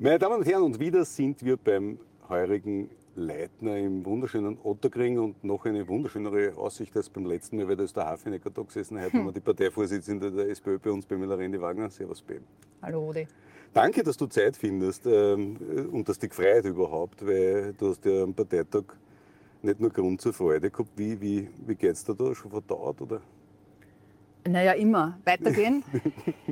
Meine Damen und Herren, und wieder sind wir beim heurigen Leitner im wunderschönen Otterkring und noch eine wunderschönere Aussicht als beim letzten Mal, weil da ist der Hafenecker da gesessen. Heute haben wir die Parteivorsitzende der SPÖ bei uns, Pamela Rendi Wagner. Servus, Bem. Hallo, Odi. Danke, dass du Zeit findest ähm, und dass dich freut überhaupt, weil du hast ja am Parteitag nicht nur Grund zur Freude gehabt. Wie, wie, wie geht es dir da? Schon verdaut, oder? Naja, immer. Weitergehen.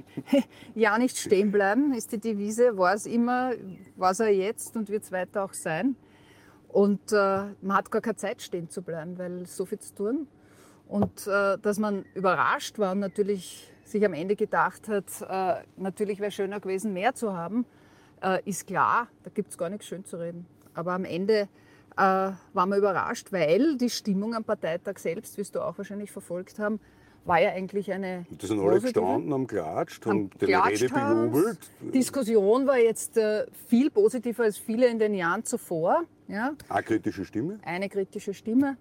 ja, nicht stehen bleiben ist die Devise. War es immer, war es auch jetzt und wird es weiter auch sein. Und äh, man hat gar keine Zeit stehen zu bleiben, weil so viel zu tun. Und äh, dass man überrascht war und natürlich sich am Ende gedacht hat, äh, natürlich wäre schöner gewesen, mehr zu haben, äh, ist klar, da gibt es gar nichts schön zu reden. Aber am Ende äh, war man überrascht, weil die Stimmung am Parteitag selbst, es du auch wahrscheinlich verfolgt haben, war ja eigentlich eine. Da sind alle gestanden, haben geklatscht, haben die Rede bejubelt. Diskussion war jetzt äh, viel positiver als viele in den Jahren zuvor. Ja. Eine kritische Stimme? Eine kritische Stimme.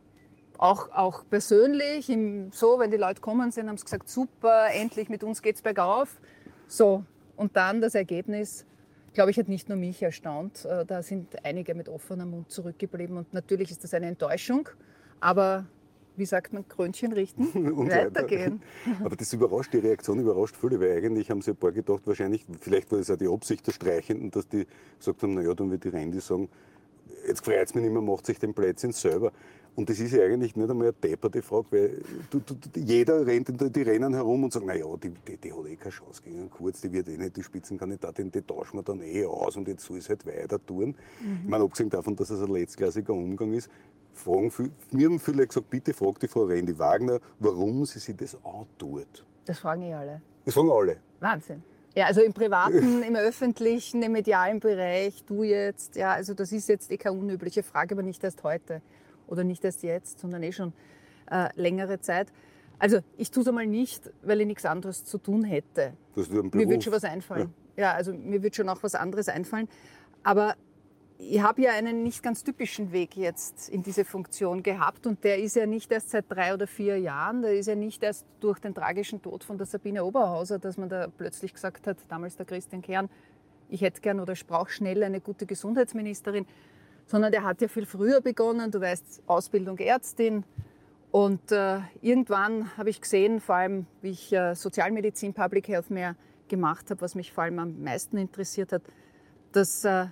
Auch, auch persönlich, im, so, wenn die Leute kommen sind, haben sie gesagt, super, endlich mit uns geht's bergauf. So, und dann das Ergebnis, glaube ich, hat nicht nur mich erstaunt. Äh, da sind einige mit offenem Mund zurückgeblieben. Und natürlich ist das eine Enttäuschung, aber wie sagt man, Krönchen richten, und weitergehen. Aber das überrascht, die Reaktion überrascht viele, weil eigentlich haben sie ein paar gedacht, wahrscheinlich, vielleicht war es auch die Absicht der Streichenden, dass die gesagt haben, naja, dann wird die Randy sagen, jetzt freut es mich nicht mehr, macht sich den Plätzchen selber. Und das ist ja eigentlich nicht einmal eine depperte Frage, weil du, du, jeder rennt, die rennen herum und sagen, naja, die, die, die hat eh keine Chance gegen Kurz, die wird eh nicht die Spitzenkandidatin, die tauschen wir dann eh aus und jetzt soll es halt weiter tun. Mhm. Ich meine, abgesehen davon, dass es ein letztklassiger Umgang ist, fragen, mir haben viele gesagt, bitte frag die Frau Randy Wagner, warum sie sich das antut. Das fragen eh alle. Das fragen alle. Wahnsinn. Ja, also im privaten, im öffentlichen, im medialen Bereich, du jetzt, ja, also das ist jetzt eh keine unübliche Frage, aber nicht erst heute oder nicht erst jetzt, sondern eh schon äh, längere Zeit. Also ich tue es einmal nicht, weil ich nichts anderes zu tun hätte. Mir würde schon was einfallen. Ja. ja, also mir würde schon auch was anderes einfallen. Aber ich habe ja einen nicht ganz typischen Weg jetzt in diese Funktion gehabt und der ist ja nicht erst seit drei oder vier Jahren, der ist ja nicht erst durch den tragischen Tod von der Sabine Oberhauser, dass man da plötzlich gesagt hat, damals der Christian Kern, ich hätte gern oder ich brauche schnell eine gute Gesundheitsministerin, sondern der hat ja viel früher begonnen, du weißt, Ausbildung Ärztin. Und äh, irgendwann habe ich gesehen, vor allem wie ich äh, Sozialmedizin, Public Health mehr gemacht habe, was mich vor allem am meisten interessiert hat, dass äh,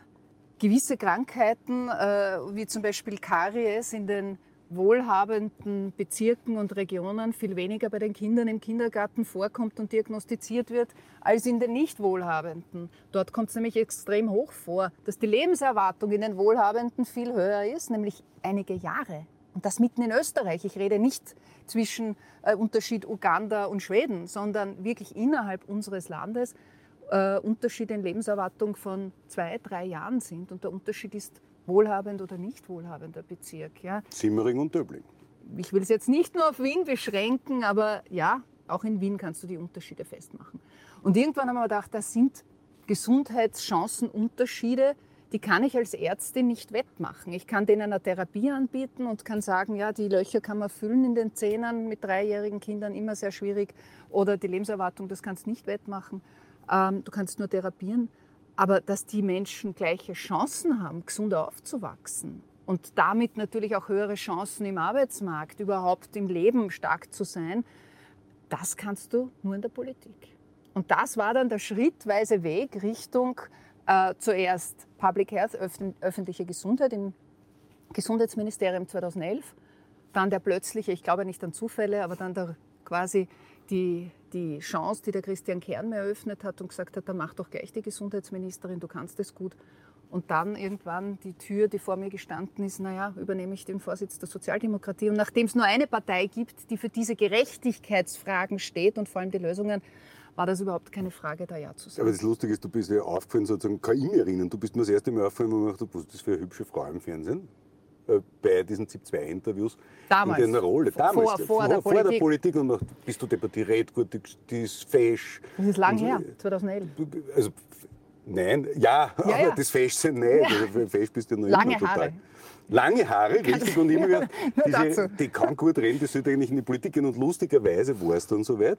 gewisse Krankheiten, äh, wie zum Beispiel Karies in den wohlhabenden Bezirken und Regionen viel weniger bei den Kindern im Kindergarten vorkommt und diagnostiziert wird, als in den nicht wohlhabenden. Dort kommt es nämlich extrem hoch vor, dass die Lebenserwartung in den wohlhabenden viel höher ist, nämlich einige Jahre. Und das mitten in Österreich. Ich rede nicht zwischen äh, Unterschied Uganda und Schweden, sondern wirklich innerhalb unseres Landes äh, Unterschiede in Lebenserwartung von zwei, drei Jahren sind. Und der Unterschied ist wohlhabend oder nicht wohlhabender Bezirk. Ja. Simmering und Döbling. Ich will es jetzt nicht nur auf Wien beschränken, aber ja, auch in Wien kannst du die Unterschiede festmachen. Und irgendwann haben wir gedacht, das sind Gesundheitschancenunterschiede, die kann ich als Ärztin nicht wettmachen. Ich kann denen eine Therapie anbieten und kann sagen, ja, die Löcher kann man füllen in den Zähnen mit dreijährigen Kindern, immer sehr schwierig. Oder die Lebenserwartung, das kannst du nicht wettmachen. Ähm, du kannst nur therapieren. Aber dass die Menschen gleiche Chancen haben, gesund aufzuwachsen und damit natürlich auch höhere Chancen im Arbeitsmarkt, überhaupt im Leben stark zu sein, das kannst du nur in der Politik. Und das war dann der schrittweise Weg Richtung äh, zuerst Public Health, öffentliche Gesundheit im Gesundheitsministerium 2011, dann der plötzliche, ich glaube nicht an Zufälle, aber dann der quasi die, die Chance, die der Christian Kern mir eröffnet hat und gesagt hat, dann mach doch gleich die Gesundheitsministerin, du kannst es gut. Und dann irgendwann die Tür, die vor mir gestanden ist, naja, übernehme ich den Vorsitz der Sozialdemokratie. Und nachdem es nur eine Partei gibt, die für diese Gerechtigkeitsfragen steht und vor allem die Lösungen, war das überhaupt keine Frage, da Ja zu sagen. Aber das Lustige ist, du bist ja aufgefallen, sozusagen, kann ich mich erinnern, du bist mir das erste Mal aufgefallen, wo man dachte, was ist das für eine hübsche Frau im Fernsehen? Äh, bei diesen ZIP-2-Interviews Damals. in der Rolle. Damals, vor, vor, vor, der, vor Politik. der Politik. Und noch, bist du debattiert, gut, die, ist fesch. Das ist lang her, 2011. Also Nein, ja, Ja, aber ja. das Festsein nicht. Also Fest bist du ja noch Lange immer total. Haare. Lange Haare, richtig. Und immer wieder, diese, die kann gut reden, die sollte eigentlich in die Politik gehen und lustigerweise war es dann soweit.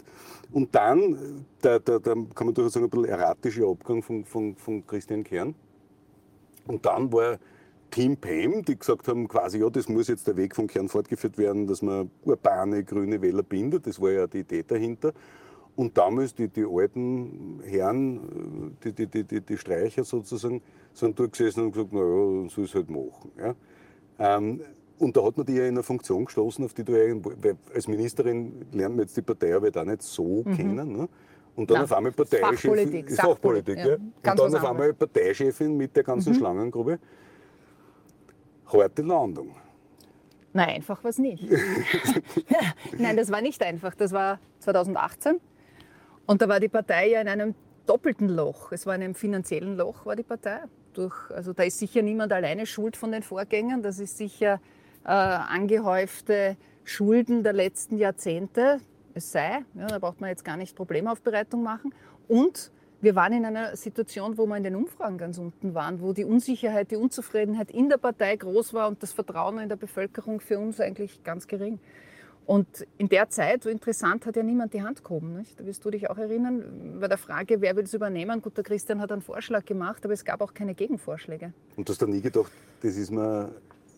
Und dann, der, der, der, kann man durchaus sagen, ein bisschen erratischer Abgang von, von, von Christian Kern. Und dann war Team Pam, die gesagt haben, quasi, ja, das muss jetzt der Weg von Kern fortgeführt werden, dass man urbane grüne Wähler bindet. Das war ja die Idee dahinter. Und damals die, die alten Herren, die, die, die, die, die Streicher sozusagen, sind dort gesessen und gesagt, naja, soll es halt machen. Ja. Ähm, und da hat man die ja in eine Funktion gestoßen, auf die du eigentlich, weil als Ministerin lernt man jetzt die Parteiarbeit auch nicht so kennen. Ne? Und dann Nein, auf einmal Parteichefin. Fachpolitik, ist Fachpolitik, Sachpolitik, ja. ja. Und dann auf einmal Parteichefin mit der ganzen Schlangengrube. Harte Landung. Nein, einfach war es nicht. Nein, das war nicht einfach. Das war 2018. Und da war die Partei ja in einem doppelten Loch. Es war in einem finanziellen Loch, war die Partei. Durch, also da ist sicher niemand alleine schuld von den Vorgängern. Das ist sicher äh, angehäufte Schulden der letzten Jahrzehnte. Es sei, ja, da braucht man jetzt gar nicht Problemaufbereitung machen. Und wir waren in einer Situation, wo wir in den Umfragen ganz unten waren, wo die Unsicherheit, die Unzufriedenheit in der Partei groß war und das Vertrauen in der Bevölkerung für uns eigentlich ganz gering. Und in der Zeit, so interessant, hat ja niemand die Hand gehoben. Nicht? Da wirst du dich auch erinnern, bei der Frage, wer will es übernehmen. Gut, der Christian hat einen Vorschlag gemacht, aber es gab auch keine Gegenvorschläge. Und du hast dann nie gedacht, das ist mir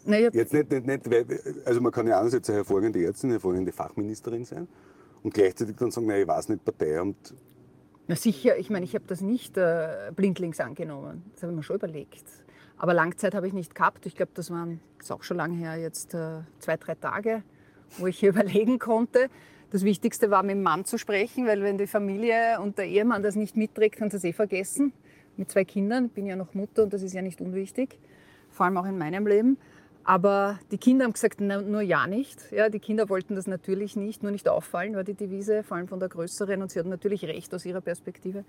Naja, Jetzt nicht, nicht, nicht weil, also man kann ja einerseits eine hervorragende Ärztin, eine hervorragende Fachministerin sein und gleichzeitig dann sagen, nein, ich weiß nicht, Parteiamt. Na sicher, ich meine, ich habe das nicht äh, blindlings angenommen. Das habe ich mir schon überlegt. Aber Langzeit habe ich nicht gehabt. Ich glaube, das waren, das ist auch schon lange her, jetzt äh, zwei, drei Tage, wo ich hier überlegen konnte. Das Wichtigste war, mit dem Mann zu sprechen, weil wenn die Familie und der Ehemann das nicht mitträgt, kannst du es eh vergessen. Mit zwei Kindern, bin ja noch Mutter und das ist ja nicht unwichtig, vor allem auch in meinem Leben. Aber die Kinder haben gesagt, nur ja nicht. Ja, die Kinder wollten das natürlich nicht, nur nicht auffallen, war die Devise, vor allem von der Größeren. Und sie hatten natürlich recht aus ihrer Perspektive.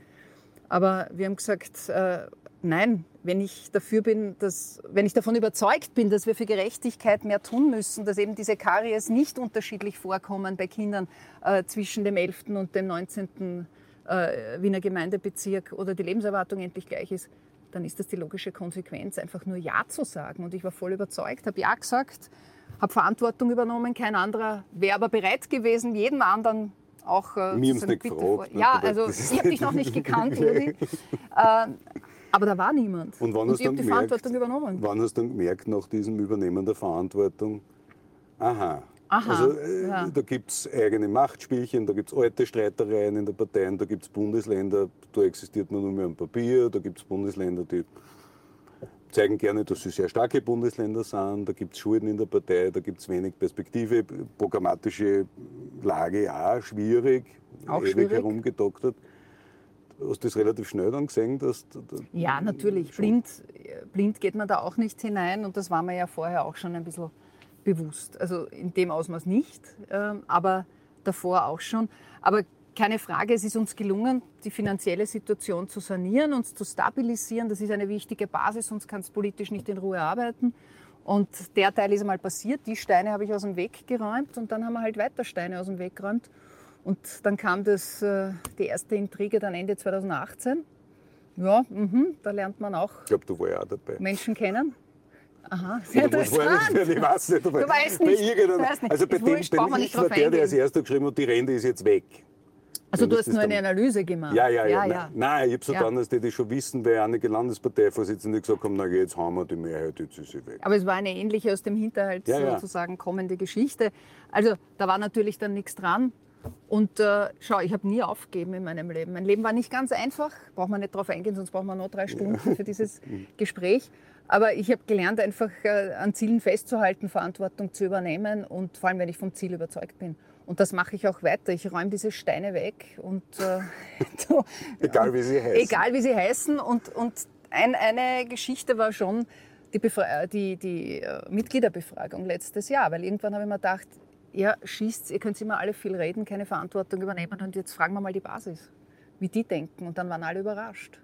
Aber wir haben gesagt, äh, nein, wenn ich dafür bin, dass, wenn ich davon überzeugt bin, dass wir für Gerechtigkeit mehr tun müssen, dass eben diese Karies nicht unterschiedlich vorkommen bei Kindern äh, zwischen dem 11. und dem 19. Äh, Wiener Gemeindebezirk oder die Lebenserwartung endlich gleich ist, dann ist das die logische Konsequenz, einfach nur Ja zu sagen. Und ich war voll überzeugt, habe Ja gesagt, habe Verantwortung übernommen, kein anderer wäre aber bereit gewesen, jedem anderen auch äh, Mir sagen, nicht bitte vor- ne? Ja, also ich habe dich noch nicht gekannt, Rudi. äh, aber da war niemand. Und wann Und hast ich habe die gemerkt, Verantwortung übernommen. wann hast du dann gemerkt, nach diesem Übernehmen der Verantwortung, aha, Aha, also äh, ja. da gibt es eigene Machtspielchen, da gibt es alte Streitereien in der Parteien, da gibt es Bundesländer, da existiert man nur mehr am Papier, da gibt es Bundesländer, die zeigen gerne, dass sie sehr starke Bundesländer sind, da gibt es Schulden in der Partei, da gibt es wenig Perspektive, programmatische Lage auch schwierig, Auch ewig schwierig. herumgedoktert. Du hast das relativ schnell dann gesehen, dass... Ja, natürlich. Blind, blind geht man da auch nicht hinein und das war mir ja vorher auch schon ein bisschen bewusst. Also in dem Ausmaß nicht, ähm, aber davor auch schon. Aber keine Frage, es ist uns gelungen, die finanzielle Situation zu sanieren, uns zu stabilisieren. Das ist eine wichtige Basis, sonst kannst du politisch nicht in Ruhe arbeiten. Und der Teil ist einmal passiert. Die Steine habe ich aus dem Weg geräumt und dann haben wir halt weiter Steine aus dem Weg geräumt. Und dann kam das, äh, die erste Intrige dann Ende 2018. Ja, mhm, da lernt man auch Ich glaube, du warst ja auch dabei. Menschen kennen. Aha, sehr interessant. Ich weiß nicht. aber Du weißt bei nicht. Du weißt nicht. Also bei dem, bei nicht ich war der, der als erster geschrieben hat, die Rente ist jetzt weg. Also du hast nur eine dann- Analyse gemacht. Ja, ja, ja. ja, Nein, nein, ich habe so Ja. getan, dass die das schon wissen, weil einige Landesparteivorsitzende gesagt haben, na jetzt haben wir die Mehrheit, jetzt ist sie weg. Aber es war eine ähnliche aus dem Hinterhalt Ja, ja. sozusagen kommende Geschichte. Also da war natürlich dann nichts dran. Und äh, schau, ich habe nie aufgegeben in meinem Leben. Mein Leben war nicht ganz einfach, braucht man nicht drauf eingehen, sonst brauchen wir noch drei Stunden für dieses Gespräch. Aber ich habe gelernt, einfach äh, an Zielen festzuhalten, Verantwortung zu übernehmen und vor allem, wenn ich vom Ziel überzeugt bin. Und das mache ich auch weiter. Ich räume diese Steine weg und äh, so, Egal, wie sie heißen. Egal wie sie heißen. Und, und ein, eine Geschichte war schon die, Befra die, die äh, Mitgliederbefragung letztes Jahr. Weil irgendwann habe ich mir gedacht, ja, schießt, ihr könnt immer alle viel reden, keine Verantwortung übernehmen. Und jetzt fragen wir mal die Basis, wie die denken. Und dann waren alle überrascht.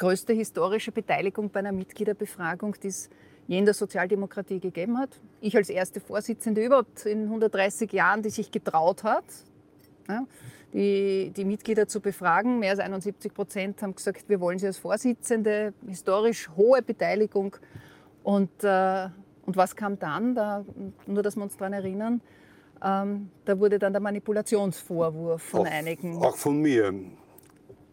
Größte historische Beteiligung bei einer Mitgliederbefragung, die es je in der Sozialdemokratie gegeben hat. Ich als erste Vorsitzende überhaupt in 130 Jahren, die sich getraut hat, die, die Mitglieder zu befragen. Mehr als 71 Prozent haben gesagt, wir wollen sie als Vorsitzende, historisch hohe Beteiligung. Und, äh, und was kam dann? Da, nur, dass wir uns daran erinnern, ähm, da wurde dann der Manipulationsvorwurf von auch, einigen Auch von mir.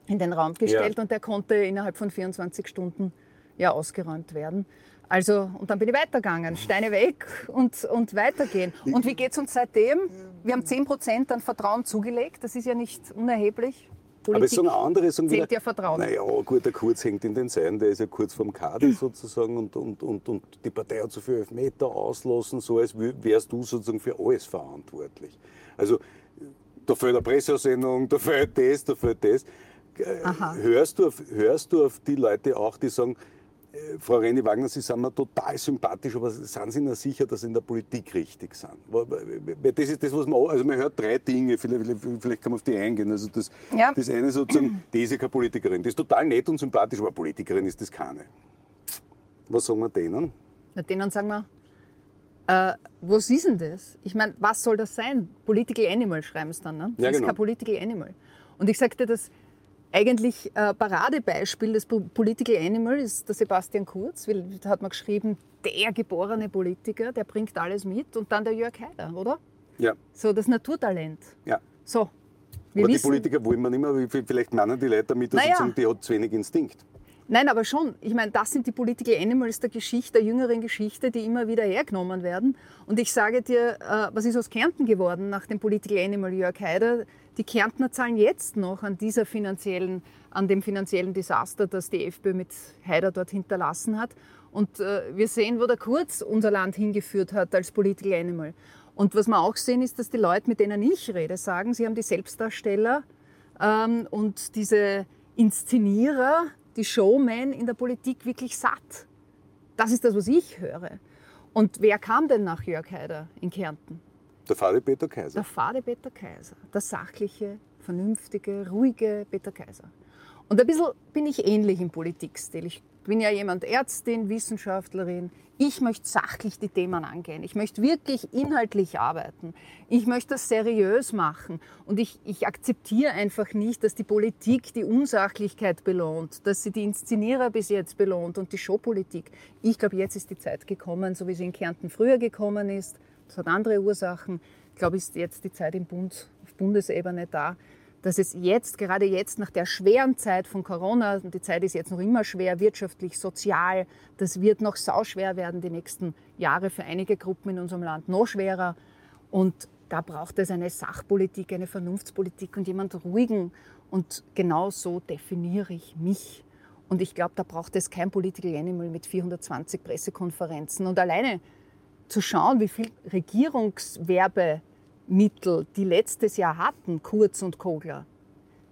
In den Raum gestellt Ja. und der konnte innerhalb von 24 Stunden ja ausgeräumt werden. Also, und dann bin ich weitergegangen, Steine weg und, und weitergehen. Und wie geht es uns seitdem? Wir haben 10 Prozent an Vertrauen zugelegt, das ist ja nicht unerheblich. Aber es Politik sagen andere, sagen zählt wieder, ja Vertrauen. Naja, gut, der Kurz hängt in den Seilen, der ist ja kurz vorm Kader sozusagen und, und, und, und die Partei hat so viele Elfmeter auslassen, so als wärst du sozusagen für alles verantwortlich. Also da fehlt eine Presseaussendung, da fehlt das, da fehlt das. Äh, Aha. Hörst du, auf, hörst du auf die Leute auch, die sagen, äh, Frau Reni Wagner, Sie sind mir total sympathisch, aber sind Sie nicht sicher, dass Sie in der Politik richtig sind? Das ist das, was man, also man hört drei Dinge, vielleicht, vielleicht- kann man auf die eingehen. Also das, Ja. das eine sozusagen, die ist ja keine Politikerin, die ist total nett und sympathisch, aber Politikerin ist das keine. Was sagen wir denen? Na, denen sagen wir, äh, was ist denn das? Ich meine, was soll das sein? Political Animal schreiben sie dann. Ne? Das Ja, ist genau. kein Political Animal. Und ich sagte, das eigentlich äh, Paradebeispiel des Po- Political Animal ist der Sebastian Kurz. weil Da hat man geschrieben, der geborene Politiker, der bringt alles mit. Und dann der Jörg Haider, oder? Ja, So, das Naturtalent. ja. So, wir aber die wissen, Politiker wollen man immer, vielleicht meinen die Leute damit, dass Naja. die hat zu wenig Instinkt. Nein, aber schon. Ich meine, das sind die Political Animals der Geschichte, der jüngeren Geschichte, die immer wieder hergenommen werden. Und ich sage dir, äh, was ist aus Kärnten geworden nach dem Political Animal Jörg Haider? Die Kärntner zahlen jetzt noch an dieser finanziellen, an dem finanziellen Desaster, das die FPÖ mit Haider dort hinterlassen hat. Und äh, wir sehen, wo der Kurz unser Land hingeführt hat als Political Animal. Und was wir auch sehen, ist, dass die Leute, mit denen ich rede, sagen, sie haben die Selbstdarsteller ähm, und diese Inszenierer, die Showmen in der Politik wirklich satt. Das ist das, was ich höre. Und wer kam denn nach Jörg Haider in Kärnten? Der Fadi Peter Kaiser. Der fade Peter Kaiser. Der sachliche, vernünftige, ruhige Peter Kaiser. Und ein bisschen bin ich ähnlich im Politikstil. Ich bin ja jemand Ärztin, Wissenschaftlerin. Ich möchte sachlich die Themen angehen. Ich möchte wirklich inhaltlich arbeiten. Ich möchte das seriös machen. Und ich, ich akzeptiere einfach nicht, dass die Politik die Unsachlichkeit belohnt, dass sie die Inszenierer bis jetzt belohnt und die Showpolitik. Ich glaube, jetzt ist die Zeit gekommen, so wie sie in Kärnten früher gekommen ist. Das hat andere Ursachen. Ich glaube, ist jetzt die Zeit im Bund, auf Bundesebene da, dass es jetzt, gerade jetzt nach der schweren Zeit von Corona, und die Zeit ist jetzt noch immer schwer, wirtschaftlich, sozial, das wird noch sauschwer werden die nächsten Jahre für einige Gruppen in unserem Land, noch schwerer. Und da braucht es eine Sachpolitik, eine Vernunftspolitik und jemand ruhigen. Und genau so definiere ich mich. Und ich glaube, da braucht es kein Political Animal mit 420 Pressekonferenzen. Und alleine zu schauen, wie viel Regierungswerbemittel die letztes Jahr hatten, Kurz und Kogler.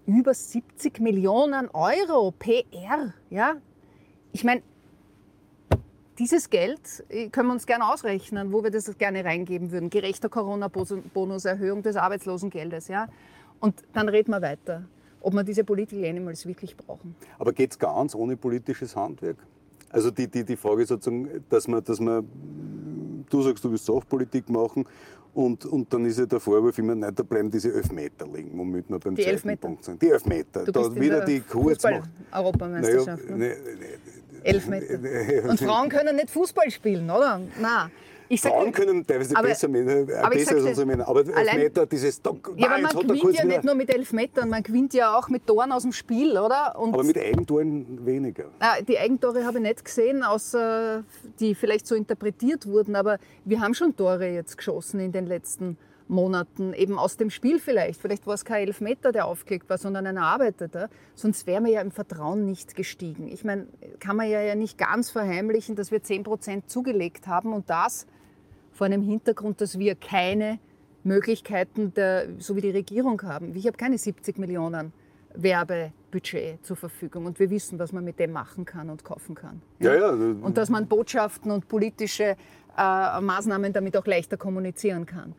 Über 70 Millionen Euro PR. Ja? Ich meine, dieses Geld äh, können wir uns gerne ausrechnen, wo wir das gerne reingeben würden. Gerechter Corona-Bonus, Erhöhung des Arbeitslosengeldes. Ja? Und dann reden wir weiter, ob wir diese Political Animals wirklich brauchen. Aber geht es ganz ohne politisches Handwerk? Also die, die, die Frage sozusagen, dass man, dass man, du sagst, du willst Sachpolitik machen und, und dann ist ja der Vorwurf immer, nein, da bleiben diese Elfmeter liegen, womit wir beim Die zweiten Elfmeter. Punkt sind. Die Elfmeter. Du da wieder der die Kurz macht. Fußball-Europameisterschaft. ne? nee, nee, Elfmeter. nee, Und Frauen können nicht Fußball spielen, oder? Nein. Ich sag Frauen können teilweise Aber- besser, Männer, äh, aber besser als unsere Männer. Aber Elfmeter, dieses Dock, Ja, aber man gewinnt ja nicht nur mit Elfmetern, man gewinnt ja auch mit Toren aus dem Spiel, oder? Und aber mit Eigentoren weniger. Ah, die Eigentore habe ich nicht gesehen, außer die vielleicht so interpretiert wurden. Aber wir haben schon Tore jetzt geschossen in den letzten Monaten, eben aus dem Spiel vielleicht. Vielleicht war es kein Elfmeter, der aufgelegt war, sondern ein erarbeiteter. Sonst wären wir ja im Vertrauen nicht gestiegen. Ich meine, kann man ja, ja nicht ganz verheimlichen, dass wir 10 Prozent zugelegt haben und das vor einem Hintergrund, dass wir keine Möglichkeiten, der, so wie die Regierung haben. Ich habe keine 70 Millionen Werbebudget zur Verfügung und wir wissen, was man mit dem machen kann und kaufen kann. Ja, ja. Und dass man Botschaften und politische äh, Maßnahmen damit auch leichter kommunizieren kann.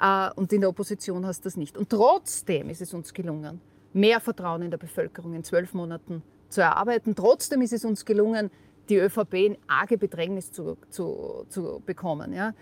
Äh, und in der Opposition hast du das nicht. Und trotzdem ist es uns gelungen, mehr Vertrauen in der Bevölkerung in zwölf Monaten zu erarbeiten. Trotzdem ist es uns gelungen, die ÖVP in arge Bedrängnis zu, zu, zu bekommen. Ja?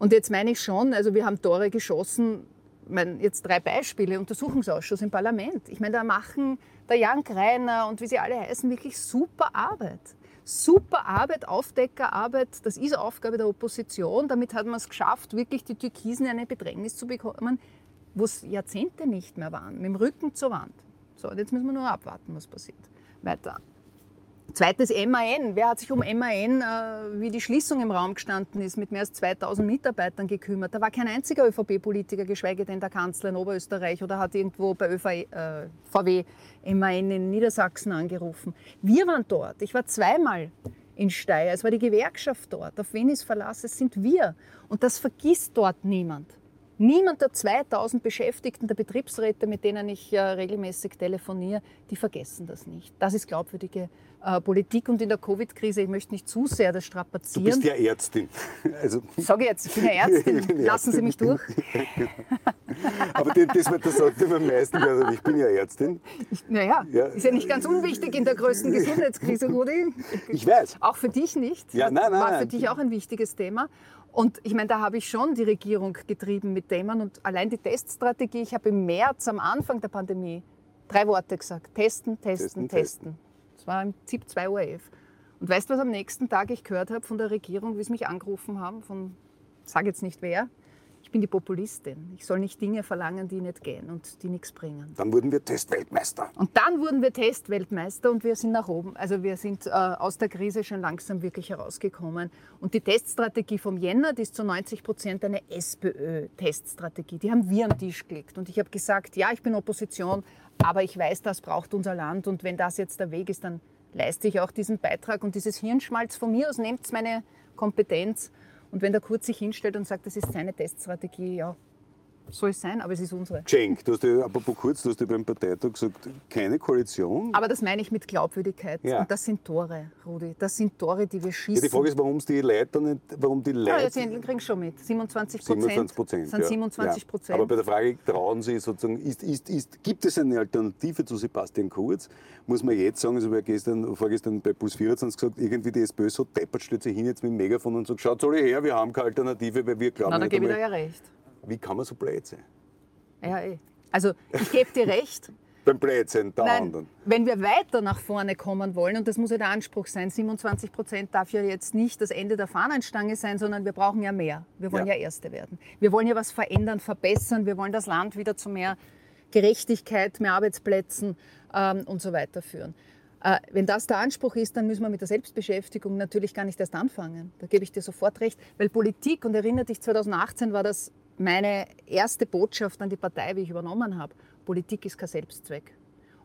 Und jetzt meine ich schon, also wir haben Tore geschossen, mein, jetzt drei Beispiele, Untersuchungsausschuss im Parlament. Ich meine, da machen der Jan Greiner und wie sie alle heißen, wirklich super Arbeit. Super Arbeit, Aufdeckerarbeit, das ist Aufgabe der Opposition. Damit hat man es geschafft, wirklich die Türkisen in eine Bedrängnis zu bekommen, wo es Jahrzehnte nicht mehr waren, mit dem Rücken zur Wand. So, und jetzt müssen wir nur abwarten, was passiert. Weiter. Zweites MAN. Wer hat sich um MAN, äh, wie die Schließung im Raum gestanden ist, mit mehr als 2000 Mitarbeitern gekümmert? Da war kein einziger ÖVP-Politiker, geschweige denn der Kanzler in Oberösterreich oder hat irgendwo bei ÖV, äh, VW MAN in Niedersachsen angerufen. Wir waren dort. Ich war zweimal in Steyr. Es war die Gewerkschaft dort. Auf wen ist Verlass? Es sind wir. Und das vergisst dort niemand. Niemand der 2000 Beschäftigten, der Betriebsräte, mit denen ich äh, regelmäßig telefoniere, die vergessen das nicht. Das ist glaubwürdige äh, Politik und in der Covid-Krise, ich möchte nicht zu sehr das strapazieren. Du bist ja Ärztin. Also Sage jetzt, ich bin ja Ärztin. bin Lassen Ärztin. Sie mich durch. Aber das, das sagt immer am meisten, also ich bin ja Ärztin. Naja, ja. ist ja nicht ganz unwichtig in der größten Gesundheitskrise, Rudi. Ich weiß. Auch für dich nicht. Ja, nein, nein, War für dich auch ein wichtiges Thema. Und ich meine, da habe ich schon die Regierung getrieben mit Themen und allein die Teststrategie. Ich habe im März am Anfang der Pandemie drei Worte gesagt. Testen, testen, testen. testen. Das war im ZIP 2 ORF. Und weißt du, was am nächsten Tag ich gehört habe von der Regierung, wie sie mich angerufen haben, von, sage jetzt nicht wer, ich bin die Populistin. Ich soll nicht Dinge verlangen, die nicht gehen und die nichts bringen. Dann wurden wir Testweltmeister. Und dann wurden wir Testweltmeister und wir sind nach oben. Also wir sind äh, aus der Krise schon langsam wirklich herausgekommen. Und die Teststrategie vom Jänner, die ist zu 90 Prozent eine SPÖ-Teststrategie. Die haben wir am Tisch gelegt. Und ich habe gesagt, ja, ich bin Opposition, aber ich weiß, das braucht unser Land. Und wenn das jetzt der Weg ist, dann leiste ich auch diesen Beitrag. Und dieses Hirnschmalz von mir aus nehmt meine Kompetenz und wenn der Kurz sich hinstellt und sagt, das ist seine Teststrategie, ja, soll es sein, aber es ist unsere. Cenk, du hast ja, apropos kurz, du hast ja beim Parteitag gesagt, keine Koalition. Aber das meine ich mit Glaubwürdigkeit. Ja. Und das sind Tore, Rudi. Das sind Tore, die wir schießen. Ja, die Frage ist, warum die Leute nicht, warum die Leute... Ja, jetzt kriegen schon mit. 27 Prozent. 27 Prozent, sind 27 Prozent. Aber bei der Frage, trauen Sie sozusagen, ist, ist, ist, gibt es eine Alternative zu Sebastian Kurz? Muss man jetzt sagen, also wir gestern, vorgestern bei Plus 24 gesagt, irgendwie die SPÖ so deppert, stellt sich hin jetzt mit dem Megafon und sagt, schaut alle her, wir haben keine Alternative, weil wir glauben Na, da gebe ich dir ja recht. Wie kann man so blöd sein? Ja, eh. Also ich gebe dir recht. Beim Blödsinn der Nein, anderen. Wenn wir weiter nach vorne kommen wollen, und das muss ja der Anspruch sein, 27 Prozent darf ja jetzt nicht das Ende der Fahnenstange sein, sondern wir brauchen ja mehr. Wir wollen ja. ja Erste werden. Wir wollen ja was verändern, verbessern. Wir wollen das Land wieder zu mehr Gerechtigkeit, mehr Arbeitsplätzen ähm, und so weiter führen. Äh, wenn das der Anspruch ist, dann müssen wir mit der Selbstbeschäftigung natürlich gar nicht erst anfangen. Da gebe ich dir sofort recht, weil Politik, und erinnert dich, 2018 war das meine erste Botschaft an die Partei, wie ich übernommen habe, Politik ist kein Selbstzweck.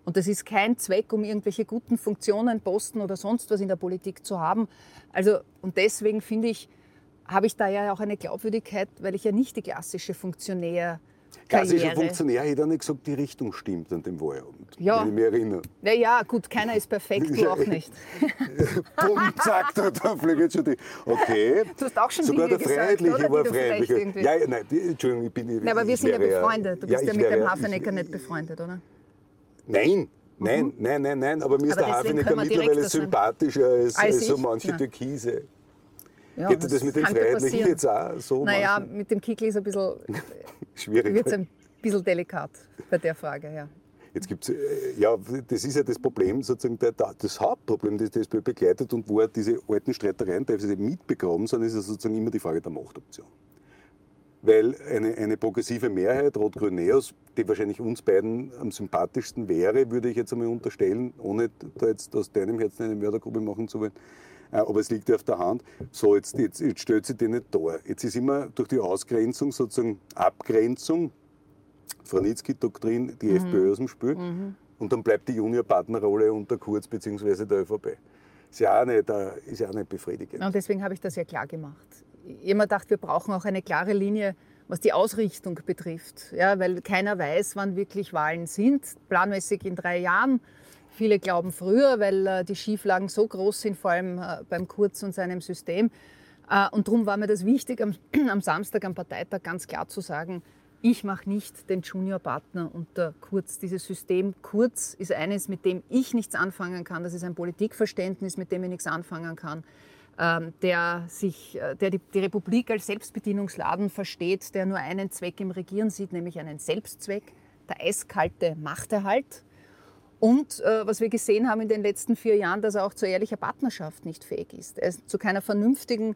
Und das ist kein Zweck, um irgendwelche guten Funktionen, Posten oder sonst was in der Politik zu haben. Also, und deswegen finde ich, habe ich da ja auch eine Glaubwürdigkeit, weil ich ja nicht die klassische Funktionär Klassischer Funktionär hätte er nicht gesagt, die Richtung stimmt an dem Wahlabend, ja. wenn ich mich erinnere. Naja, gut, keiner ist perfekt, du auch nicht. Bumm, zack, da, da fliegt schon die. Okay. Du hast auch schon Sogar Dinge der Freiheitliche gesagt, war Freiheitliche. Ja, nein, die, Entschuldigung, ich bin... Ja, aber wir sind ja befreundet. Du bist ja, ja mit dem Hafenecker nicht befreundet, oder? Nein, Nein, mhm. nein, nein, nein, aber mir ist aber der Hafenecker mittlerweile sympathischer als, als, als so manche ja. Türkise. Ja, Geht das, das mit dem Freiheitlichen jetzt auch so? Naja, manchen? mit dem Kickl ist ein bisschen schwierig. Wird es ein bisschen delikat bei der Frage, ja. Jetzt gibt's, äh, ja, das ist ja das Problem, sozusagen der, das Hauptproblem, das die SPÖ begleitet und wo diese alten Streitereien teilweise mitbegraben sind, ist ja sozusagen immer die Frage der Machtoption. Weil eine, eine progressive Mehrheit, Rot-Grün-Neos, die wahrscheinlich uns beiden am sympathischsten wäre, würde ich jetzt einmal unterstellen, ohne da jetzt aus deinem Herzen eine Mördergruppe machen zu wollen, aber es liegt ja auf der Hand. So, jetzt, jetzt, jetzt stellt sich die nicht da. Jetzt ist immer durch die Ausgrenzung, sozusagen Abgrenzung, Franitzky-Doktrin, die mhm. FPÖ aus dem Spiel. Mhm. Und dann bleibt die Juniorpartnerrolle unter Kurz bzw. der ÖVP. Ist ja auch nicht, äh, ist ja auch nicht befriedigend. Und deswegen habe ich das ja klar gemacht. Ich immer gedacht, wir brauchen auch eine klare Linie, was die Ausrichtung betrifft. Ja, weil keiner weiß, wann wirklich Wahlen sind. Planmäßig in drei Jahren. Viele glauben früher, weil äh, die Schieflagen so groß sind, vor allem äh, beim Kurz und seinem System. Äh, und darum war mir das wichtig, am, am Samstag am Parteitag ganz klar zu sagen, ich mache nicht den Juniorpartner unter Kurz. Dieses System Kurz ist eines, mit dem ich nichts anfangen kann. Das ist ein Politikverständnis, mit dem ich nichts anfangen kann. ähm, der, sich, der die, die Republik als Selbstbedienungsladen versteht, der nur einen Zweck im Regieren sieht, nämlich einen Selbstzweck, der eiskalte Machterhalt. Und äh, was wir gesehen haben in den letzten vier Jahren, dass er auch zu ehrlicher Partnerschaft nicht fähig ist. Er ist zu keiner vernünftigen,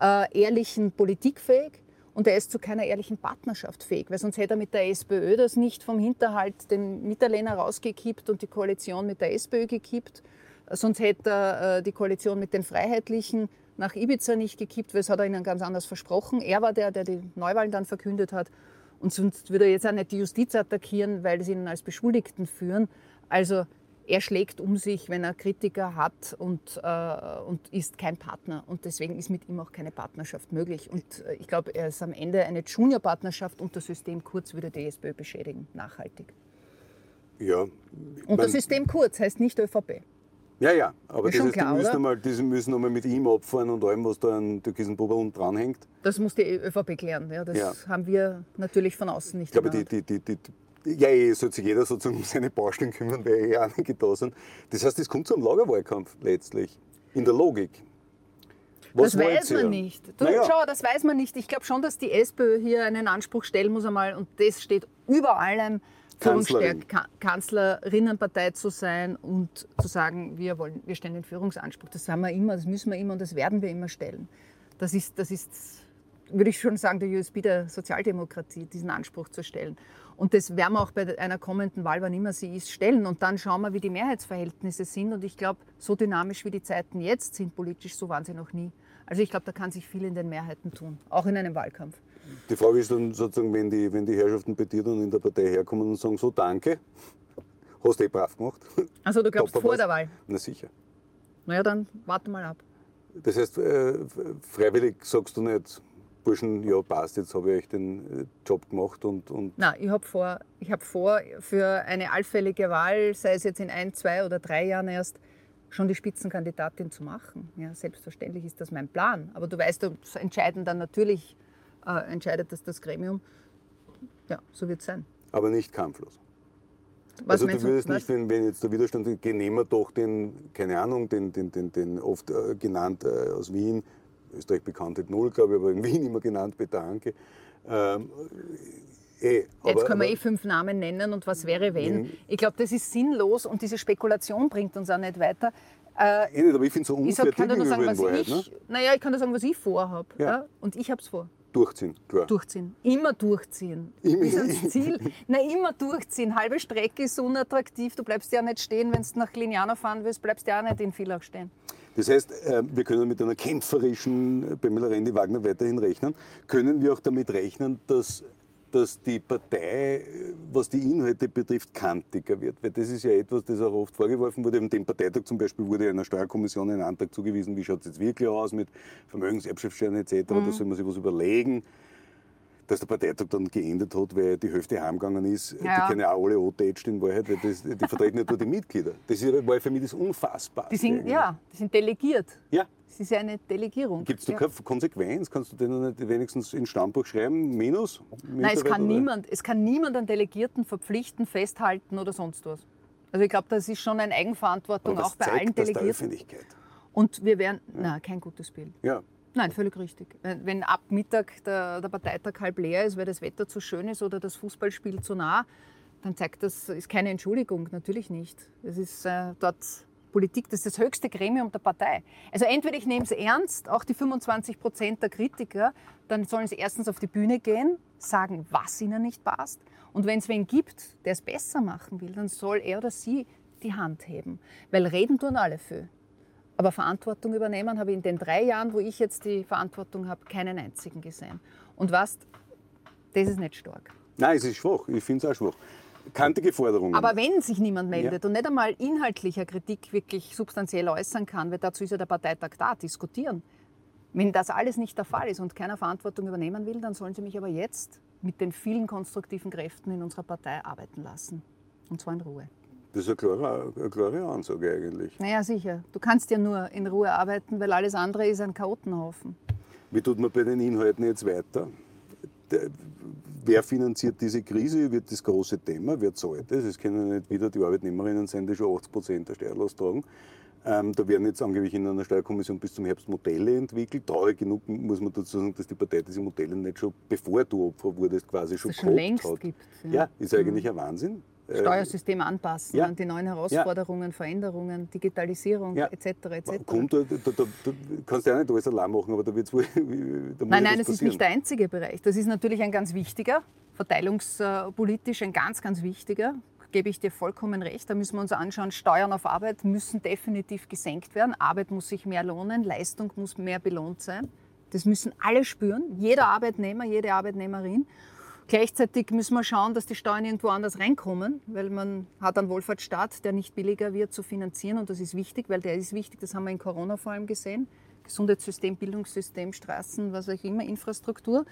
äh, ehrlichen Politik fähig und er ist zu keiner ehrlichen Partnerschaft fähig, weil sonst hätte er mit der SPÖ das nicht vom Hinterhalt den Mitterlehner rausgekippt und die Koalition mit der SPÖ gekippt. Sonst hätte er äh, die Koalition mit den Freiheitlichen nach Ibiza nicht gekippt, weil das hat er ihnen ganz anders versprochen. Er war der, der die Neuwahlen dann verkündet hat. Und sonst würde er jetzt auch nicht die Justiz attackieren, weil sie ihn als Beschuldigten führen. Also er schlägt um sich, wenn er Kritiker hat und, äh, und ist kein Partner. Und deswegen ist mit ihm auch keine Partnerschaft möglich. Und äh, ich glaube, er ist am Ende eine Junior-Partnerschaft und das System Kurz würde die SPÖ beschädigen, nachhaltig. Ja. Und das System Kurz heißt nicht ÖVP. Ja, ja, aber das heißt, klar, die müssen einmal, die müssen einmal mit ihm abfahren und allem, was da an türkisen Bubeln dranhängt. Das muss die ÖVP klären. Ja, das Ja. haben wir natürlich von außen nicht Ich glaube, die, die, die, die, ja, eh, sollte sich jeder sozusagen um seine Baustellen kümmern, weil eh einige da sind. Das heißt, es kommt zum Lagerwahlkampf letztlich, in der Logik. Was das weiß man nicht. Du, Naja. Schau, das weiß man nicht. Ich glaube schon, dass die SPÖ hier einen Anspruch stellen muss einmal und das steht über allem. Führungsstärke, Ka Kanzlerinnenpartei zu sein und zu sagen, wir, wollen, wir stellen den Führungsanspruch. Das haben wir immer, das müssen wir immer und das werden wir immer stellen. Das ist, das ist würde ich schon sagen, der USB der Sozialdemokratie, diesen Anspruch zu stellen. Und das werden wir auch bei einer kommenden Wahl, wann immer sie ist, stellen. Und dann schauen wir, wie die Mehrheitsverhältnisse sind. Und ich glaube, so dynamisch wie die Zeiten jetzt sind politisch, so waren sie noch nie. Also ich glaube, da kann sich viel in den Mehrheiten tun, auch in einem Wahlkampf. Die Frage ist dann sozusagen, wenn die, wenn die Herrschaften bei dir dann in der Partei herkommen und sagen, so danke, hast du eh brav gemacht. Also du glaubst vor der Wahl? Na sicher. Naja, dann warte mal ab. Das heißt, äh, freiwillig sagst du nicht, Burschen, ja passt, jetzt habe ich euch den äh, Job gemacht und, und Na, ich habe vor, ich hab vor, für eine allfällige Wahl, sei es jetzt in ein, zwei oder drei Jahren erst, schon die Spitzenkandidatin zu machen. Ja, selbstverständlich ist das mein Plan. Aber du weißt, das entscheiden dann natürlich, äh, entscheidet das das Gremium. Ja, so wird es sein. aber nicht kampflos. Was also du würdest nicht, wenn, wenn jetzt der Widerstand, gehen, nehmen wir doch den, keine Ahnung, den, den, den, den oft äh, genannt äh, aus Wien, Österreich bekannt hat null, glaube ich, aber in Wien immer genannt, Peter Hanke. Ähm, eh, aber, Jetzt können wir eh fünf Namen nennen und was wäre, wenn. Mhm. Ich glaube, das ist sinnlos und diese Spekulation bringt uns auch nicht weiter. Äh, Eh nicht, aber ich finde es so ich unfair sag, kann nur sagen, was Wahrheit. ich, Ne? naja, ich kann dir sagen, was ich vorhabe. Ja. Ja. Und ich habe es vor. Durchziehen, klar. Durchziehen. Immer durchziehen. Immer- Bis ans Ziel. Na, immer durchziehen. Halbe Strecke ist unattraktiv. Du bleibst ja nicht stehen, wenn du nach Lignano fahren willst, bleibst ja auch nicht in Villach stehen. Das heißt, äh, wir können mit einer kämpferischen Pamela Rendi-Wagner weiterhin rechnen. Können wir auch damit rechnen, dass, dass die Partei, äh, was die Inhalte betrifft, kantiger wird? Weil das ist ja etwas, das auch oft vorgeworfen wurde. Im dem Parteitag zum Beispiel wurde einer Steuerkommission ein Antrag zugewiesen, wie schaut es jetzt wirklich aus mit Vermögenserbschaftssteuern etc. Da soll man sich was überlegen. Dass der Parteitag dann geendet hat, weil die Hälfte heimgegangen ist, Ja. die keine alle antätscht in Wahrheit, weil das, die vertreten nicht nur die Mitglieder. Das ist, war für mich das Unfassbarste. Die sind, eigentlich. ja, die sind delegiert. Ja, Es ist ja eine Delegierung. Gibt es da ja. keine Konsequenz? Kannst du denen nicht wenigstens ins Stammbuch schreiben? Minus? Nein, es kann, oder? niemand, es kann niemand einen Delegierten verpflichten, festhalten oder sonst was. Also ich glaube, das ist schon eine Eigenverantwortung, auch bei zeigt allen das der Delegierten. Öffentlichkeit. Und wir werden, na, kein gutes Bild. Ja. Nein, völlig richtig. Wenn, ab Mittag der, der Parteitag halb leer ist, weil das Wetter zu schön ist oder das Fußballspiel zu nah, dann zeigt das, ist keine Entschuldigung, natürlich nicht. Es ist äh, dort Politik, das ist das höchste Gremium der Partei. Also entweder ich nehme es ernst, auch die 25 Prozent der Kritiker, dann sollen sie erstens auf die Bühne gehen, sagen, was ihnen nicht passt. Und wenn es wen gibt, der es besser machen will, dann soll er oder sie die Hand heben. Weil reden tun alle für. Aber Verantwortung übernehmen habe ich in den drei Jahren, wo ich jetzt die Verantwortung habe, keinen einzigen gesehen. Und was, das ist nicht stark. Nein, es ist schwach. Ich finde es auch schwach. Kantige Forderungen. Aber wenn sich niemand meldet und nicht einmal inhaltlicher Kritik wirklich substanziell äußern kann, weil dazu ist ja der Parteitag da, diskutieren. Wenn das alles nicht der Fall ist und keiner Verantwortung übernehmen will, dann sollen sie mich aber jetzt mit den vielen konstruktiven Kräften in unserer Partei arbeiten lassen. Und zwar in Ruhe. Das ist eine klare, eine klare Ansage eigentlich. Naja, sicher. Du kannst ja nur in Ruhe arbeiten, weil alles andere ist ein Chaotenhaufen. Wie tut man bei den Inhalten jetzt weiter? Wer finanziert diese Krise, wird das große Thema. Wer zahlt das? Es können nicht wieder die Arbeitnehmerinnen sein, die schon 80 Prozent der Steuerlast tragen. Ähm, da werden jetzt angeblich in einer Steuerkommission bis zum Herbst Modelle entwickelt. Traurig genug muss man dazu sagen, dass die Partei diese Modelle nicht schon, bevor du Opfer wurdest, quasi schon, schon längst hat. gibt. Ja. ist eigentlich ein Wahnsinn. Äh, Steuersystem anpassen ja. an die neuen Herausforderungen, ja. Veränderungen, Digitalisierung ja. etc. etc. Kommt, da, da, da, da kannst du ja nicht alles allein machen, aber da wird es wohl. Da nein, nein, es ist nicht der einzige Bereich. Das ist natürlich ein ganz wichtiger, verteilungspolitisch ein ganz, ganz wichtiger. Gebe ich dir vollkommen recht. Da müssen wir uns anschauen, Steuern auf Arbeit müssen definitiv gesenkt werden. Arbeit muss sich mehr lohnen, Leistung muss mehr belohnt sein. Das müssen alle spüren, jeder Arbeitnehmer, jede Arbeitnehmerin. Gleichzeitig müssen wir schauen, dass die Steuern irgendwo anders reinkommen, weil man hat einen Wohlfahrtsstaat, der nicht billiger wird zu finanzieren und das ist wichtig, weil der ist wichtig, das haben wir in Corona vor allem gesehen. Gesundheitssystem, Bildungssystem, Straßen, was auch immer, Infrastruktur,